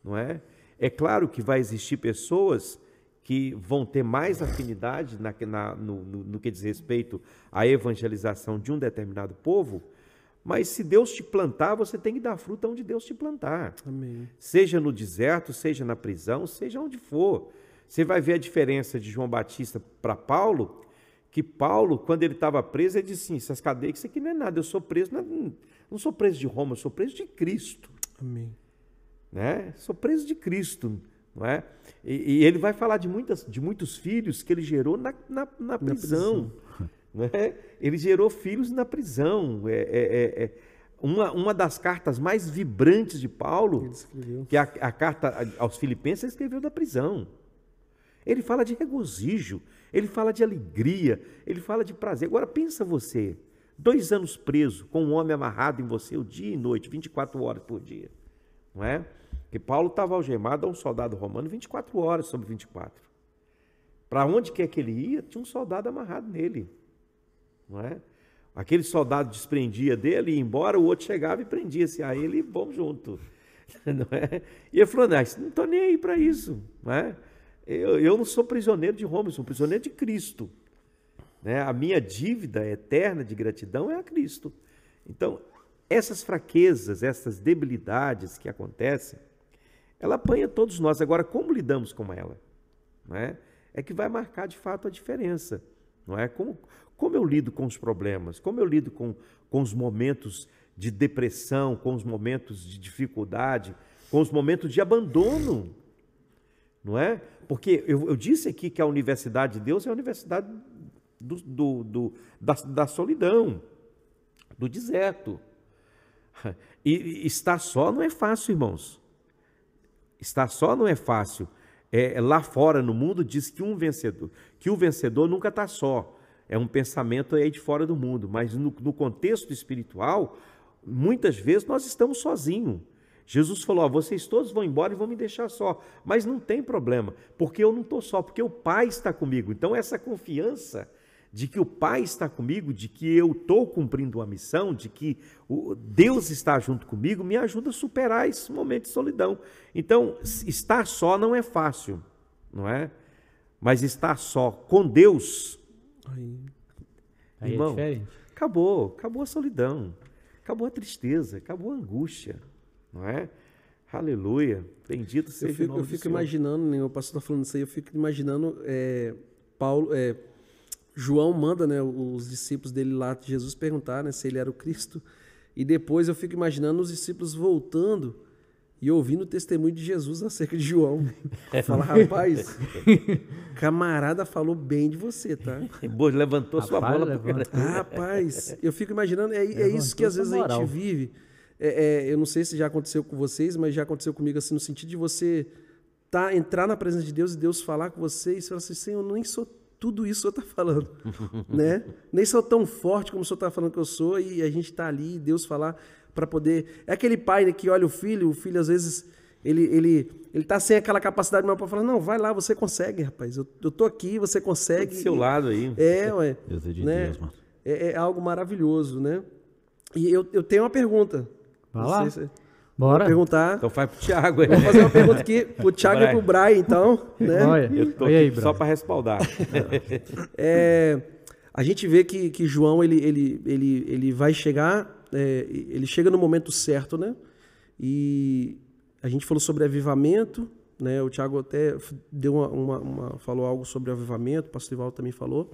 Não é? É claro que vai existir pessoas que vão ter mais afinidade na, na- no, no- no que diz respeito à evangelização de um determinado povo, mas se Deus te plantar, você tem que dar fruta onde Deus te plantar
Amém.
seja no deserto, seja na prisão, seja onde for. Você vai ver a diferença de João Batista para Paulo, que Paulo, quando ele estava preso, ele disse assim, essas cadeias, isso aqui não é nada, eu sou preso, não, não sou preso de Roma, eu sou preso de Cristo,
Amém.
né? Sou preso de Cristo, não é? E, e ele vai falar de, muitas, de muitos filhos que ele gerou na, na, na prisão, né? Ele gerou filhos na prisão, é, é- é- é uma, uma das cartas mais vibrantes de Paulo, que a, a carta aos Filipenses ele escreveu da prisão. Ele fala de regozijo, ele fala de alegria, ele fala de prazer. Agora pensa você, dois anos preso, com um homem amarrado em você o dia e noite, 24 horas por dia. Não é? Porque Paulo estava algemado a um soldado romano 24 horas sobre 24. Para onde quer que ele ia, tinha um soldado amarrado nele. Não é? Aquele soldado desprendia dele, ia embora, o outro chegava e prendia-se a ele e vamos junto. Não é? E ele falou: não estou nem aí para isso. Não é? eu, eu não sou prisioneiro de Roma, eu sou prisioneiro de Cristo. Né? A minha dívida eterna de gratidão é a Cristo. Então, essas fraquezas, essas debilidades que acontecem, ela apanha todos nós. Agora, como lidamos com ela? Não é? é que vai marcar de fato a diferença. Não é? Como, como eu lido com os problemas? Como eu lido com, com os momentos de depressão, com os momentos de dificuldade, com os momentos de abandono? Não é? Porque eu, eu disse aqui que a universidade de Deus é a universidade do, do- do- da, da solidão, do deserto. E estar só não é fácil, irmãos. Estar só não é fácil. É, lá fora no mundo diz que um vencedor, que o vencedor nunca está só. É um pensamento aí de fora do mundo, mas no, no contexto espiritual, muitas vezes nós estamos sozinhos. Jesus falou: ó, vocês todos vão embora e vão me deixar só. Mas não tem problema, porque eu não estou só, porque o Pai está comigo. Então, essa confiança de que o Pai está comigo, de que eu estou cumprindo uma missão, de que o Deus está junto comigo, me ajuda a superar esse momento de solidão. Então, estar só não é fácil, não é? Mas estar só com Deus,
Aí, Aí é
irmão,
é
acabou, acabou a solidão, acabou a tristeza, acabou a angústia, não é? Aleluia, bendito seja
eu fico,
o nome
Eu fico imaginando, né, o pastor está falando isso aí, eu fico imaginando é, Paulo, é, João manda né, os discípulos dele lá, Jesus perguntar né, se ele era o Cristo. E depois eu fico imaginando os discípulos voltando e ouvindo o testemunho de Jesus acerca de João. Fala, rapaz, camarada falou bem de você, tá?
Boa, levantou
Rapaz,
sua bola.
levanta.
Rapaz, eu fico imaginando, é, é isso que às vezes a
moral.
gente vive. É, é, eu não sei se já aconteceu com vocês, mas já aconteceu comigo assim, no sentido de você tá, entrar na presença de Deus e Deus falar com você e você fala assim, Senhor, eu nem sou tudo isso o Senhor está falando, né? Nem sou tão forte como o Senhor está falando que eu sou e a gente está ali Deus falar para poder... É aquele pai né, que olha o filho, o filho às vezes, ele, ele, ele tá sem aquela capacidade maior para falar, não, vai lá, você consegue, rapaz, eu, eu tô aqui, você consegue.
do seu lado aí.
É, ué.
Deus é de
né?
Deus, mano.
É, é algo maravilhoso, né? E eu, eu tenho uma pergunta.
Vai lá.
se-
Bora.
Vou perguntar.
Então faz pro Thiago aí.
Vou fazer uma pergunta aqui pro Thiago
Vai.
e pro Brian, então. Né?
Olha,
Eu tô
aí,
só para respaldar.
É, a gente vê que, que João ele, ele, ele, ele vai chegar, é, ele chega no momento certo, né? E a gente falou sobre avivamento, né? O Thiago até deu uma, uma- uma- falou algo sobre avivamento, o pastor Ivaldo também falou.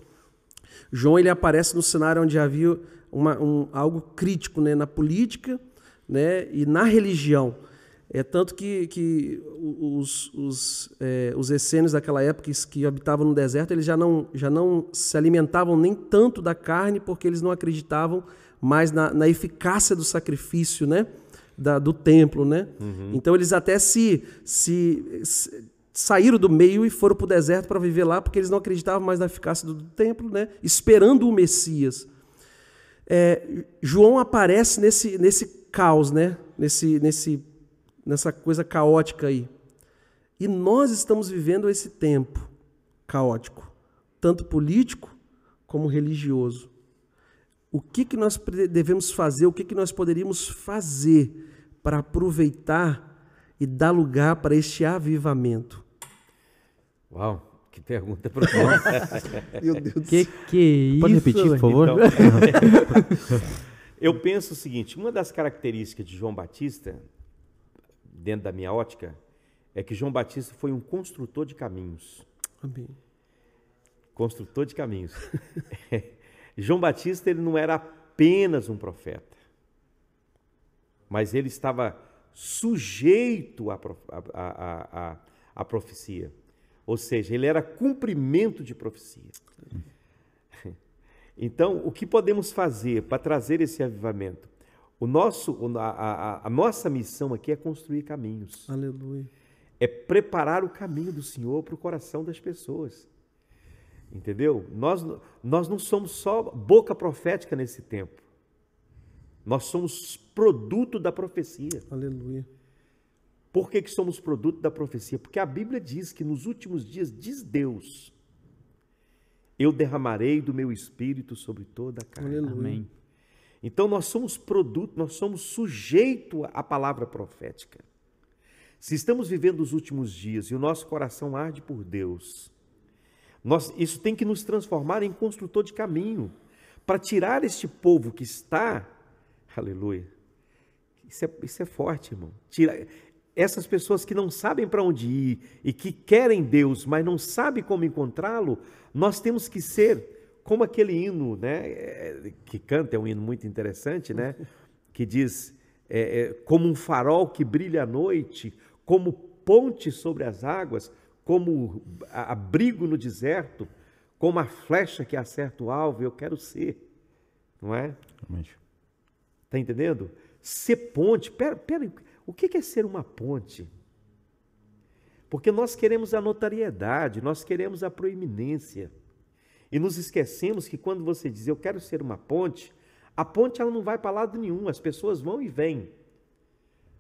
João ele aparece no cenário onde havia uma, um, algo crítico né, na política né, e na religião. É tanto que, que os, os, é, os essênios daquela época que, habitavam no deserto, eles já não, já não se alimentavam nem tanto da carne, porque eles não acreditavam mais na, na eficácia do sacrifício, né? Da, do templo, né? Então eles até se, se, se- saíram do meio e foram para o deserto para viver lá, porque eles não acreditavam mais na eficácia do, do templo, né? Esperando o Messias. É, João aparece nesse, nesse caos, né? Nesse, nesse, nessa coisa caótica aí. E nós estamos vivendo esse tempo caótico, tanto político como religioso. O que, que nós devemos fazer, o que, que nós poderíamos fazer para aproveitar e dar lugar para este avivamento?
Uau, que pergunta profunda.
Meu Deus do
Que que é isso?
Pode repetir, por favor?
Então, eu penso o seguinte: uma das características de João Batista, dentro da minha ótica, é que João Batista foi um construtor de caminhos.
Amém.
Construtor de caminhos. João Batista ele não era apenas um profeta, mas ele estava sujeito à, prof- à- à- à- à profecia. Ou seja, ele era cumprimento de profecia. Então, o que podemos fazer para trazer esse avivamento? O nosso, a, a- a nossa missão aqui é construir caminhos
Aleluia.
é preparar o caminho do Senhor para o coração das pessoas. Entendeu? Nós, nós não somos só boca profética nesse tempo. Nós somos produto da profecia.
Aleluia.
Por que, que somos produto da profecia? Porque a Bíblia diz que nos últimos dias, diz Deus, eu derramarei do meu espírito sobre toda a carne.
Aleluia.
Amém.
Então nós somos produto, nós somos sujeito à palavra profética. Se estamos vivendo os últimos dias e o nosso coração arde por Deus, nós- isso tem que nos transformar em construtor de caminho para tirar este povo que está, aleluia. Isso é, isso é forte, irmão. Tira, essas pessoas que não sabem para onde ir e que querem Deus, mas não sabem como encontrá-lo, nós temos que ser como aquele hino, né, é, que canta, é um hino muito interessante, né, que diz, é, é, como um farol que brilha à noite, como ponte sobre as águas, como abrigo no deserto, como a flecha que acerta o alvo, eu quero ser, não é? Está entendendo? Ser ponte, pera, pera, o que é ser uma ponte? Porque nós queremos a notariedade, nós queremos a proeminência. E nos esquecemos que quando você diz eu quero ser uma ponte, a ponte ela não vai para lado nenhum, as pessoas vão e vêm.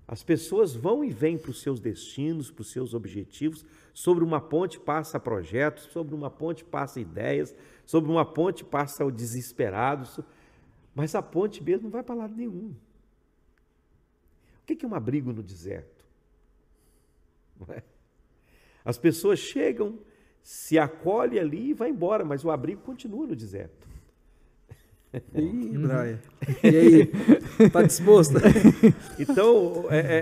As pessoas vão e vêm para os seus destinos, para os seus objetivos. Sobre uma ponte passa projetos, sobre uma ponte passa ideias, sobre uma ponte passa o desesperado. Mas a ponte mesmo não vai para lado nenhum. O que é um abrigo no deserto? É? As pessoas chegam, se acolhem ali e vai embora, mas o abrigo continua no deserto.
Ih, Brian. E aí, tá disposto?
então, é, é,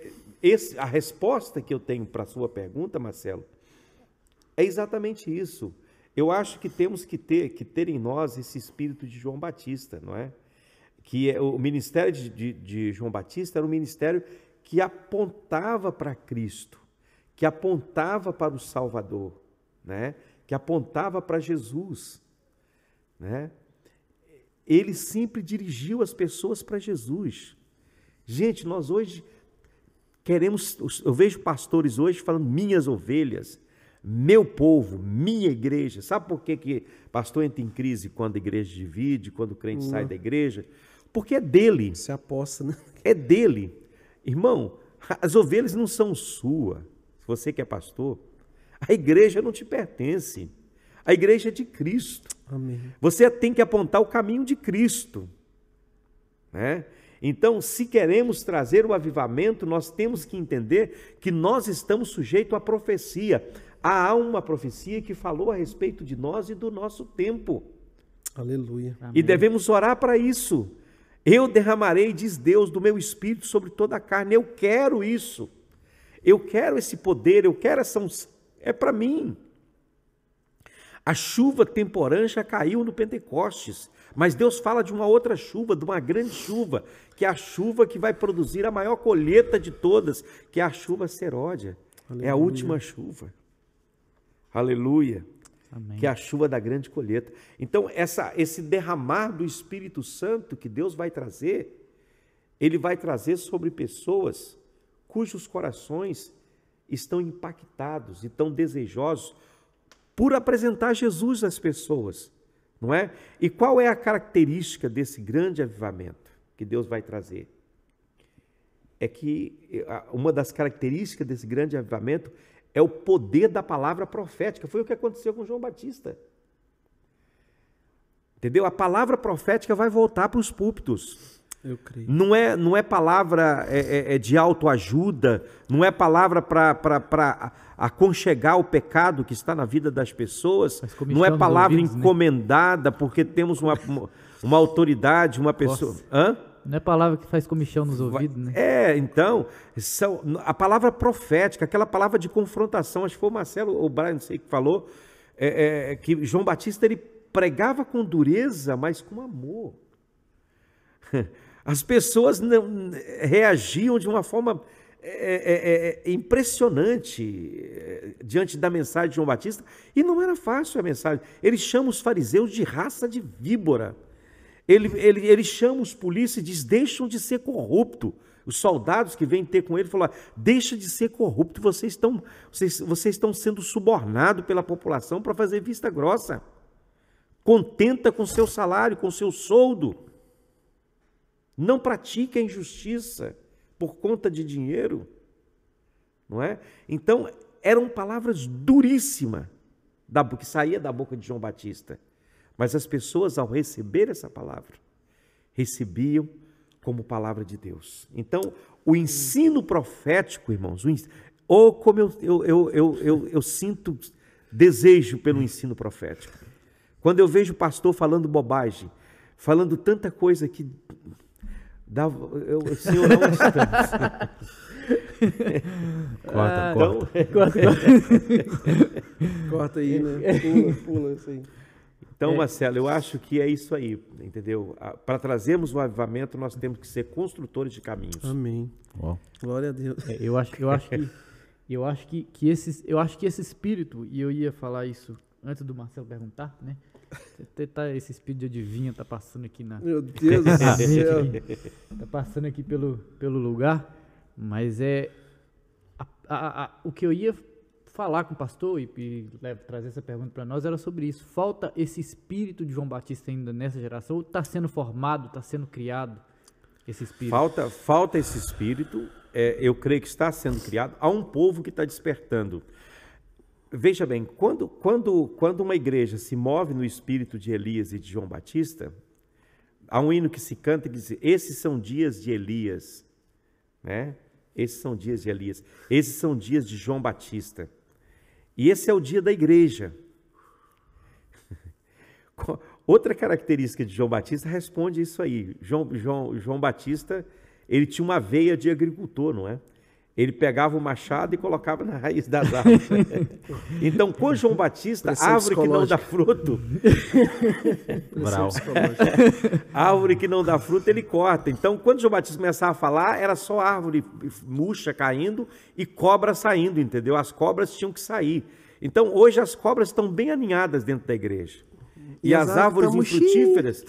é, esse, a resposta que eu tenho para a sua pergunta, Marcelo, é exatamente isso. Eu acho que temos que ter, que ter em nós esse espírito de João Batista, não é? Que é, o ministério de, de, de João Batista era um ministério que apontava para Cristo, que apontava para o Salvador, né? que apontava para Jesus. Né? Ele sempre dirigiu as pessoas para Jesus. Gente, nós hoje queremos, eu vejo pastores hoje falando minhas ovelhas, meu povo, minha igreja. Sabe por que, que pastor entra em crise quando a igreja divide, quando o crente sai da igreja? Porque é dele.
Se aposta, né?
É dele. Irmão, as ovelhas não são suas. Se você que é pastor, a igreja não te pertence. A igreja é de Cristo.
Amém.
Você tem que apontar o caminho de Cristo. Né? Então, se queremos trazer o avivamento, nós temos que entender que nós estamos sujeitos à profecia. Há uma profecia que falou a respeito de nós e do nosso tempo.
Aleluia.
Amém. E devemos orar para isso. Eu derramarei, diz Deus, do meu espírito sobre toda a carne. Eu quero isso. Eu quero esse poder, eu quero essa unção. É para mim. A chuva temporã já caiu no Pentecostes, mas Deus fala de uma outra chuva, de uma grande chuva, que é a chuva que vai produzir a maior colheita de todas, que é a chuva seródia. É a última chuva. Aleluia. Amém. Que é a chuva da grande colheita. Então, essa, esse derramar do Espírito Santo que Deus vai trazer, ele vai trazer sobre pessoas cujos corações estão impactados e estão desejosos por apresentar Jesus às pessoas, não é? E qual é a característica desse grande avivamento que Deus vai trazer? É que uma das características desse grande avivamento é o poder da palavra profética. Foi o que aconteceu com João Batista. Entendeu? A palavra profética vai voltar para os púlpitos.
Eu creio.
Não é, não é palavra é, é, é de autoajuda, não é palavra para aconchegar o pecado que está na vida das pessoas, não é palavra ouvidos, né? encomendada né? porque temos uma, uma autoridade, uma pessoa. Hã?
Não é palavra que faz comichão nos ouvidos, né?
É, então, são, a palavra profética, aquela palavra de confrontação, acho que foi o Marcelo ou o Brian, não sei que falou, é, é, que João Batista ele pregava com dureza, mas com amor. As pessoas não, reagiam de uma forma é, é, é, é impressionante é, diante da mensagem de João Batista, e não era fácil a mensagem. Ele chama os fariseus de raça de víbora. Ele, ele, ele chama os polícias e diz: deixam de ser corrupto. Os soldados que vêm ter com ele falaram: deixa de ser corrupto, vocês estão, vocês, vocês estão sendo subornados pela população para fazer vista grossa. Contenta com seu salário, com seu soldo. Não pratique a injustiça por conta de dinheiro. Não é? Então, eram palavras duríssimas que saía da boca de João Batista. Mas as pessoas, ao receber essa palavra, recebiam como palavra de Deus. Então, o ensino profético, irmãos, ou como eu, eu, eu, eu, eu, eu sinto desejo pelo ensino profético. Quando eu vejo o pastor falando bobagem, falando tanta coisa que Dá, eu, o senhor não estamos.
corta, ah, corta.
Então, corta, corta aí, né? Pula, pula assim.
Então, é. Marcelo, eu acho que é isso aí, entendeu? Para trazermos o avivamento, nós temos que ser construtores de caminhos.
Amém.
Uau.
Glória a Deus.
É, eu acho, eu acho que, eu acho que, que esse, eu acho que esse espírito, e eu ia falar isso antes do Marcelo perguntar, né? Até tá, esse espírito de adivinha tá passando aqui na.
Meu Deus do céu.
tá passando aqui pelo, pelo lugar. Mas é. a- a- a- o que eu ia falar com o pastor e, e le- trazer essa pergunta para nós era sobre isso. Falta esse espírito de João Batista ainda nessa geração? Ou está sendo formado, está sendo criado esse espírito?
Falta, falta esse espírito, é, eu creio que está sendo criado. Há um povo que está despertando. Veja bem, quando, quando, quando uma igreja se move no espírito de Elias e de João Batista, há um hino que se canta que diz: Esses são dias de Elias, né? Esses são dias de Elias, esses são dias de João Batista. E esse é o dia da igreja. Outra característica de João Batista responde isso aí. João, João, João Batista, ele tinha uma veia de agricultor, não é? Ele pegava o machado e colocava na raiz das árvores. então, com João Batista,
Pressão
árvore que não dá fruto, árvore que não dá fruto, ele corta. Então, quando João Batista começava a falar, era só árvore murcha caindo e cobra saindo, entendeu? As cobras tinham que sair. Então, hoje as cobras estão bem aninhadas dentro da igreja. E,
E
as
as
árvores infrutíferas.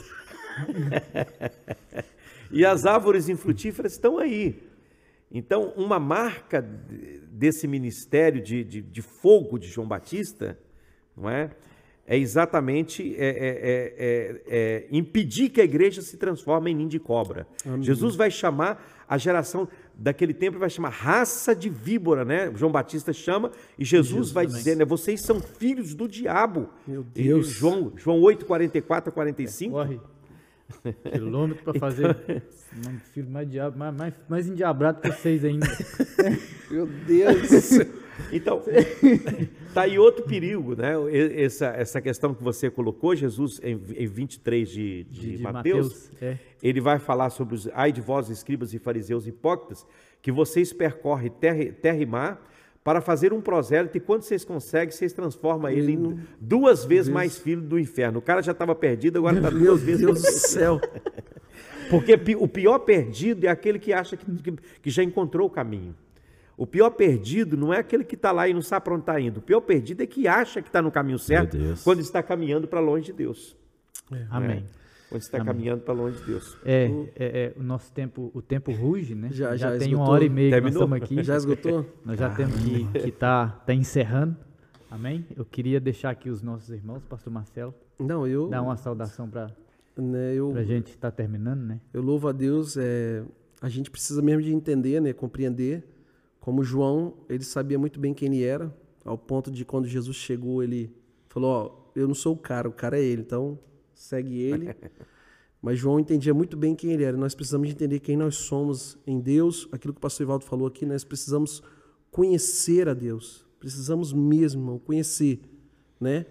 e as árvores infrutíferas estão aí. Então, uma marca de- desse ministério de, de, de fogo de João Batista, não é? É exatamente é, é, é, é, é impedir que a igreja se transforme em ninho de cobra. Jesus vai chamar a geração daquele tempo, vai chamar raça de víbora, né? João Batista chama e Jesus, vai dizer, né? Vocês são filhos do diabo.
Meu
E
Deus.
João, João 8, 44 a 45.
Corre quilômetro para fazer um filho mais, diabo, mais, mais, mais endiabrado que vocês ainda.
Meu Deus.
Então, tá aí outro perigo, né? Essa, essa questão que você colocou, Jesus, em, em 23 de, de,
De, de
Mateus,
Mateus. É.
ele vai falar sobre os ai de vós, escribas e fariseus hipócritas, que vocês percorrem terra, terra e mar para fazer um prosélito e quando vocês conseguem, vocês transformam ele em duas vezes mais filho do inferno. O cara já estava perdido, agora está
Meu
duas vezes
Deus do céu.
porque o pior perdido é aquele que acha que, que- que já encontrou o caminho. O pior perdido não é aquele que está lá e não sabe para onde está indo. O pior perdido é que acha que está no caminho certo
Deus.
quando está caminhando para longe de Deus.
Amém.
Quando está caminhando para longe de Deus.
É, é, é, o nosso tempo, o tempo ruge, né?
Já- já
tem uma
esgotou?
hora e meia que nós
Terminou?
estamos aqui.
Já esgotou?
Nós já temos que que tá, tá encerrando. Amém? Eu queria deixar aqui os nossos irmãos, pastor Marcelo,
Não, eu,
dar uma saudação para
né, eu,
a gente estar terminando, né?
eu louvo a Deus. É, a gente precisa mesmo de entender, né, compreender. Como João, ele sabia muito bem quem ele era, ao ponto de quando Jesus chegou, ele falou: Ó, eu não sou o cara, o cara é ele, então segue ele. Mas João entendia muito bem quem ele era. Nós precisamos de entender quem nós somos em Deus. Aquilo que o pastor Ivaldo falou aqui, nós precisamos conhecer a Deus. Precisamos mesmo, irmão, conhecer, né?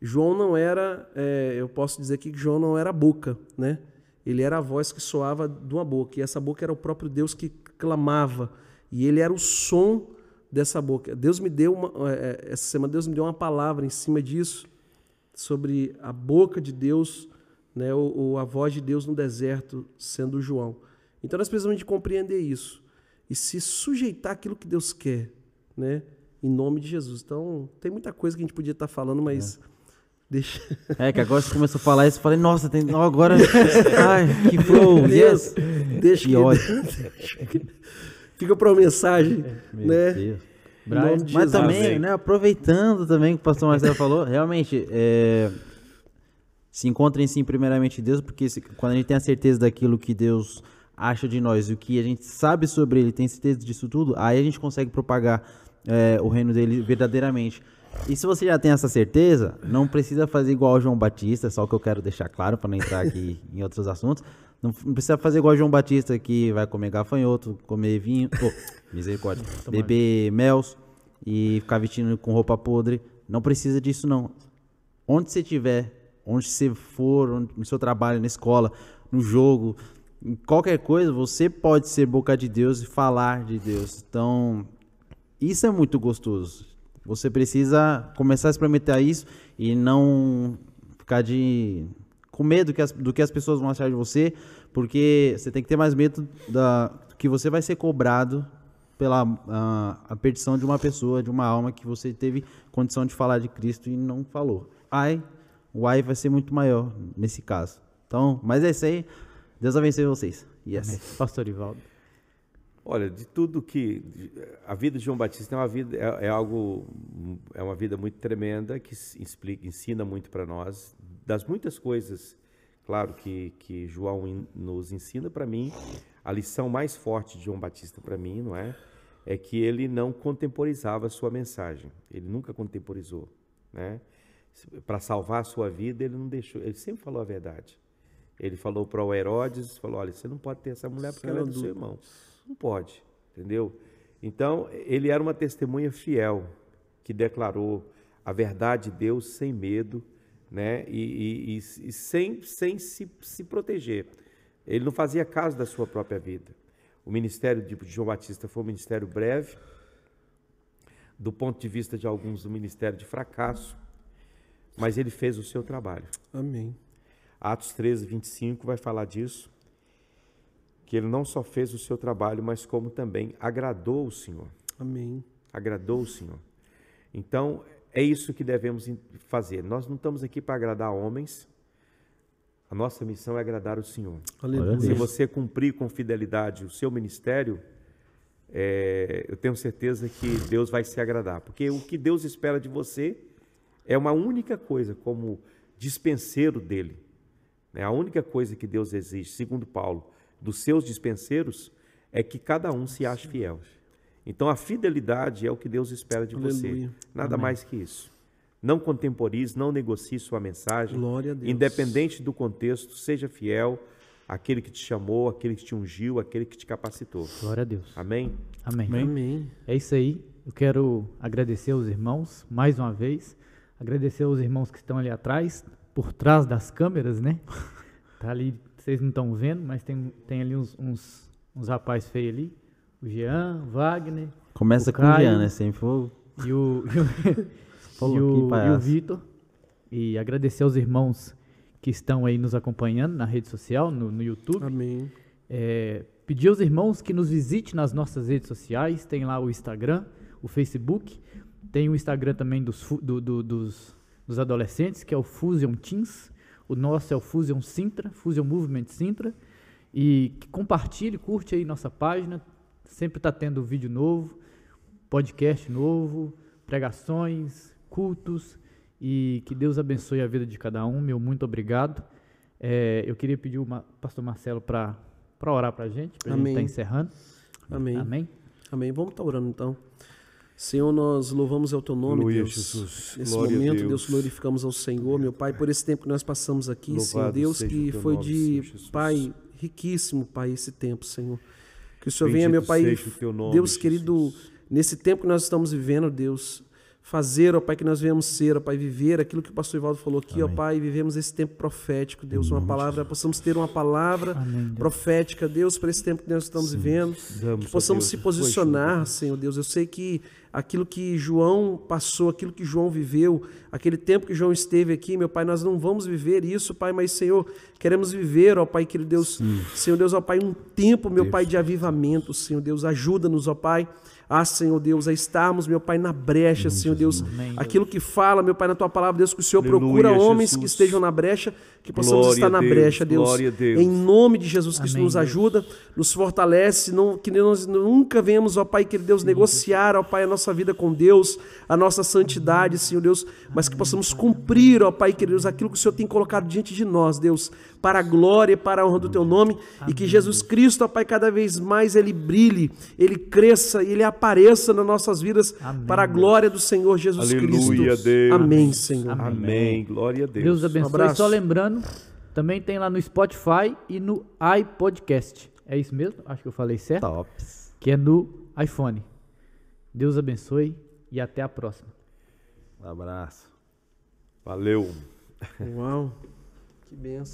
João não era, é, eu posso dizer aqui que João não era a boca, né? Ele era a voz que soava de uma boca. E essa boca era o próprio Deus que clamava. E ele era o som dessa boca. Deus me deu uma, é, essa semana Deus me deu uma palavra em cima disso sobre a boca de Deus, né, ou, ou a voz de Deus no deserto, sendo João. Então nós precisamos de compreender isso e se sujeitar àquilo que Deus quer, né, em nome de Jesus. Então tem muita coisa que a gente podia estar falando, mas deixa.
É, que agora você começou a falar isso, eu falei, nossa, tem... não, agora. Ai, que flow,
Deus,
yes.
deixa
Que
que, fica para mensagem,
Meu
né?
Deus.
Nome de
Mas
Jesus.
também, né, aproveitando também o que o pastor Marcelo falou, realmente, é, se encontrem sim primeiramente em Deus, porque se- quando a gente tem a certeza daquilo que Deus acha de nós o que a gente sabe sobre Ele, tem certeza disso tudo, aí a gente consegue propagar é, o reino dele verdadeiramente. E se você já tem essa certeza, não precisa fazer igual ao João Batista, só o que eu quero deixar claro para não entrar aqui em outros assuntos. Não, não precisa fazer igual João Batista, que vai comer gafanhoto, comer vinho, oh, misericórdia, beber mels e ficar vestindo com roupa podre. Não precisa disso, não. Onde você estiver, onde você for, onde- no seu trabalho, na escola, no jogo, em qualquer coisa, você pode ser boca de Deus e falar de Deus. Então, isso é muito gostoso. Você precisa começar a experimentar isso e não ficar de com medo que as- do que as pessoas vão achar de você, porque você tem que ter mais medo da que você vai ser cobrado pela a, a perdição de uma pessoa, de uma alma que você teve condição de falar de Cristo e não falou. Ai, o AI vai ser muito maior nesse caso. Então, mas é isso aí. Deus abençoe vocês. Yes.
Amém. Pastor Ivaldo.
Olha, de tudo que a vida de João Batista é uma vida é, é algo é uma vida muito tremenda que explica, ensina muito para nós das muitas coisas, claro que que João nos ensina para mim a lição mais forte de João Batista para mim, não é? É que ele não contemporizava a sua mensagem. Ele nunca contemporizou, né? Para salvar a sua vida, ele não deixou, ele sempre falou a verdade. Ele falou para o Herodes, falou: "Olha, você não pode ter essa mulher porque ela é do seu irmão". Não pode, entendeu? Então, ele era uma testemunha fiel que declarou a verdade de Deus sem medo, né? E, e, e, sem, sem se, se proteger. Ele não fazia caso da sua própria vida. O ministério de João Batista foi um ministério breve, do ponto de vista de alguns, um ministério de fracasso, mas ele fez o seu trabalho.
Amém.
Atos 13, 25 vai falar disso que ele não só fez o seu trabalho, mas como também agradou o Senhor.
Amém.
Agradou o Senhor. Então, é isso que devemos fazer. Nós não estamos aqui para agradar homens. A nossa missão é agradar o Senhor.
Aleluia.
Se você cumprir com fidelidade o seu ministério, é, eu tenho certeza que Deus vai se agradar. Porque o que Deus espera de você é uma única coisa, como dispenseiro dele. É a única coisa que Deus exige, segundo Paulo dos seus dispenseiros é que cada um se ache fiel. Então a fidelidade é o que Deus espera de
Aleluia.
você. Nada
Amém.
mais que isso. Não contemporize, não negocie sua mensagem.
Glória a Deus.
Independente do contexto, seja fiel àquele que te chamou, àquele que te ungiu, àquele que te capacitou.
Glória a Deus.
Amém?
Amém.
Amém.
É isso aí. Eu quero agradecer aos irmãos mais uma vez. Agradecer aos irmãos que estão ali atrás, por trás das câmeras, né? Tá ali, vocês não estão vendo, mas tem, tem ali uns, uns, uns rapazes feios ali. O Jean, o Wagner
Começa
O
com o
Caio.
Jean, né? Sempre foi.
e o, e o, e o, e o. Vitor. E agradecer aos irmãos que estão aí nos acompanhando na rede social, no, no YouTube.
Amém.
É, pedir aos irmãos que nos visite nas nossas redes sociais. Tem lá o Instagram, o Facebook. Tem o Instagram também dos, do- do- dos, dos adolescentes, que é o Fusion Teens. O nosso é o Fusion Sintra, Fusion Movement Sintra. E que compartilhe, curte aí nossa página. Sempre está tendo vídeo novo, podcast novo, pregações, cultos. E que Deus abençoe a vida de cada um. Meu muito obrigado. É, eu queria pedir o pastor Marcelo para orar para a gente, para a gente estar encerrando.
Amém.
Amém?
Amém. Vamos estar orando então. Senhor, nós louvamos ao teu nome,
Aleluia,
Deus.
Jesus.
Nesse
Glória
momento,
Deus.
Deus. glorificamos ao Senhor, meu Pai, por esse tempo que nós passamos aqui, Senhor
Louvado
Deus,
seja
que foi
nome,
de,
Senhor.
Pai, riquíssimo, Pai, esse tempo, Senhor. Que o Senhor
Bendito
venha, meu Pai, Deus querido, nesse tempo que nós estamos vivendo, Deus, fazer, ó Pai, que nós venhamos ser, ó Pai, viver aquilo que o pastor Ivaldo falou aqui, ó Pai, vivemos esse tempo profético, Deus, uma palavra, possamos ter uma palavra
Amém, Deus.
profética, Deus, para esse tempo que nós estamos vivendo,
Damos,
que possamos
Deus,
se posicionar, Senhor Deus. Eu sei que aquilo que João passou, aquilo que João viveu, aquele tempo que João esteve aqui, meu Pai, nós não vamos viver isso, Pai, mas, Senhor, queremos viver, ó Pai, querido Deus, Senhor Deus, ó Pai, um tempo, meu Pai, de avivamento, Senhor Deus, ajuda-nos, ó Pai. Ah, Senhor Deus, a estarmos, meu Pai, na brecha, Senhor Deus. Aquilo que fala, meu Pai, na tua palavra, Deus, que o Senhor procura homens que estejam na brecha, que possamos estar na brecha, Deus. Em nome de Jesus Cristo, nos ajuda, nos fortalece, não, que nós nunca venhamos, ó Pai, querido Deus, negociar, ó Pai, a nossa vida com Deus, a nossa santidade, Senhor Deus, mas que possamos cumprir, ó Pai, querido Deus, aquilo que o Senhor tem colocado diante de nós, Deus, para a glória e para a honra do Teu nome, e que Jesus Cristo, ó Pai, cada vez mais Ele brilhe, Ele cresça e Ele apareça nas nossas vidas,
Amém,
para a glória do Senhor Jesus
Aleluia,
Cristo.
Deus.
Amém, Senhor.
Amém.
Amém. Glória a Deus.
Deus abençoe.
abraço.
Só lembrando, também tem lá no Spotify e no iPodcast. É isso mesmo? Acho que eu falei certo.
Tops.
Que é no iPhone. Deus abençoe e até a próxima.
Um abraço.
Valeu.
Uau, que benção.